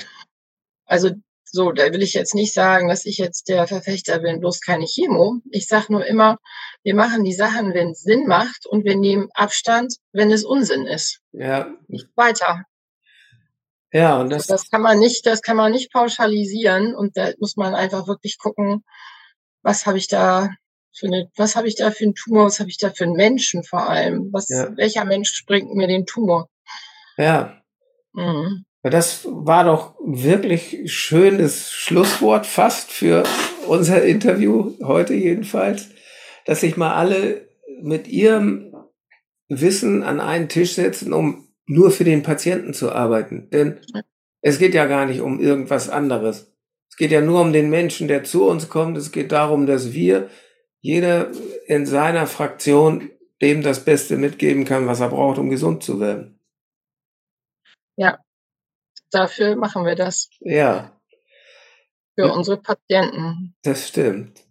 Also so, da will ich jetzt nicht sagen, dass ich jetzt der Verfechter bin, bloß keine Chemo. Ich sage nur immer, wir machen die Sachen, wenn es Sinn macht und wir nehmen Abstand, wenn es Unsinn ist. Ja. Nicht weiter. Ja, und das, das kann man nicht, das kann man nicht pauschalisieren und da muss man einfach wirklich gucken, was habe ich da für eine, was habe ich da für einen Tumor, was habe ich da für einen Menschen vor allem? Was, ja. welcher Mensch bringt mir den Tumor? Ja. Mhm. Das war doch wirklich schönes Schlusswort fast für unser Interview heute jedenfalls, dass sich mal alle mit ihrem Wissen an einen Tisch setzen, um nur für den Patienten zu arbeiten. Denn es geht ja gar nicht um irgendwas anderes. Es geht ja nur um den Menschen, der zu uns kommt. Es geht darum, dass wir, jeder in seiner Fraktion, dem das Beste mitgeben kann, was er braucht, um gesund zu werden. Ja, dafür machen wir das. Ja. Für ja. unsere Patienten. Das stimmt.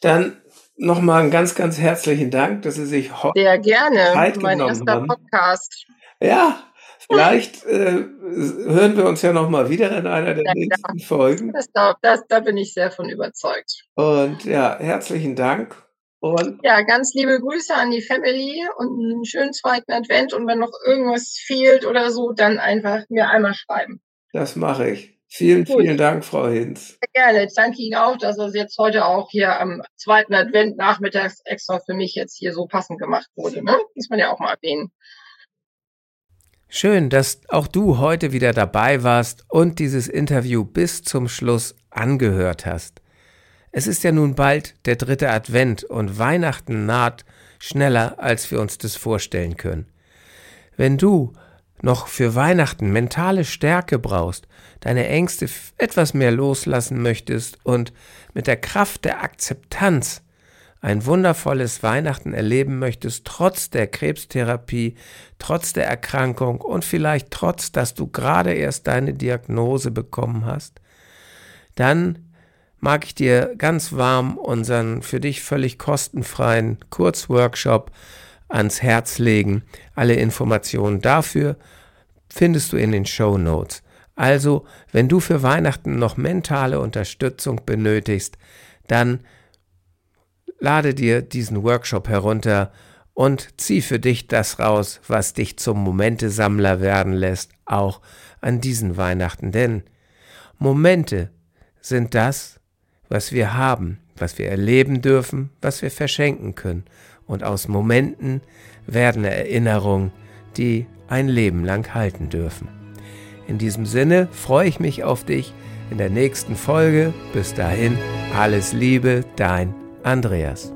Dann nochmal einen ganz, ganz herzlichen Dank, dass Sie sich heute Sehr gerne, Zeit mein erster haben. Podcast. Ja, vielleicht äh, hören wir uns ja nochmal wieder in einer der ja, nächsten ja. Folgen. Das, das, da bin ich sehr von überzeugt. Und ja, herzlichen Dank. Und ja, ganz liebe Grüße an die Family und einen schönen zweiten Advent. Und wenn noch irgendwas fehlt oder so, dann einfach mir einmal schreiben. Das mache ich. Vielen, Gut. vielen Dank, Frau Hinz. Sehr gerne. Ich danke Ihnen auch, dass es jetzt heute auch hier am zweiten Advent nachmittags extra für mich jetzt hier so passend gemacht wurde. Ne? Muss man ja auch mal erwähnen. Schön, dass auch du heute wieder dabei warst und dieses Interview bis zum Schluss angehört hast. Es ist ja nun bald der dritte Advent und Weihnachten naht schneller, als wir uns das vorstellen können. Wenn du noch für Weihnachten mentale Stärke brauchst, deine Ängste etwas mehr loslassen möchtest und mit der Kraft der Akzeptanz ein wundervolles Weihnachten erleben möchtest, trotz der Krebstherapie, trotz der Erkrankung und vielleicht trotz, dass du gerade erst deine Diagnose bekommen hast, dann mag ich dir ganz warm unseren für dich völlig kostenfreien Kurzworkshop ans Herz legen. Alle Informationen dafür findest du in den Show Notes. Also, wenn du für Weihnachten noch mentale Unterstützung benötigst, dann lade dir diesen Workshop herunter und zieh für dich das raus, was dich zum Momentesammler werden lässt, auch an diesen Weihnachten. Denn Momente sind das, was wir haben, was wir erleben dürfen, was wir verschenken können. Und aus Momenten werden Erinnerungen, die ein Leben lang halten dürfen. In diesem Sinne freue ich mich auf dich in der nächsten Folge. Bis dahin, alles Liebe, dein Andreas.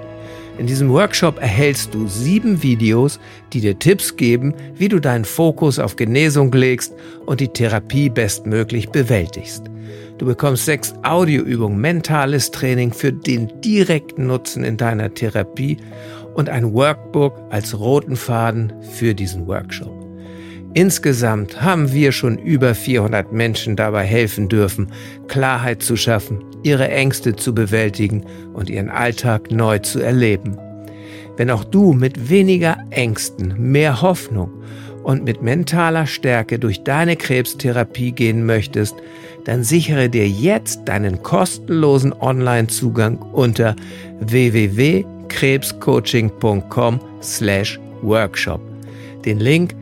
In diesem Workshop erhältst du sieben Videos, die dir Tipps geben, wie du deinen Fokus auf Genesung legst und die Therapie bestmöglich bewältigst. Du bekommst sechs Audioübungen, mentales Training für den direkten Nutzen in deiner Therapie und ein Workbook als roten Faden für diesen Workshop. Insgesamt haben wir schon über 400 Menschen dabei helfen dürfen, Klarheit zu schaffen, ihre Ängste zu bewältigen und ihren Alltag neu zu erleben. Wenn auch du mit weniger Ängsten, mehr Hoffnung und mit mentaler Stärke durch deine Krebstherapie gehen möchtest, dann sichere dir jetzt deinen kostenlosen Online-Zugang unter www.krebscoaching.com/workshop. Den Link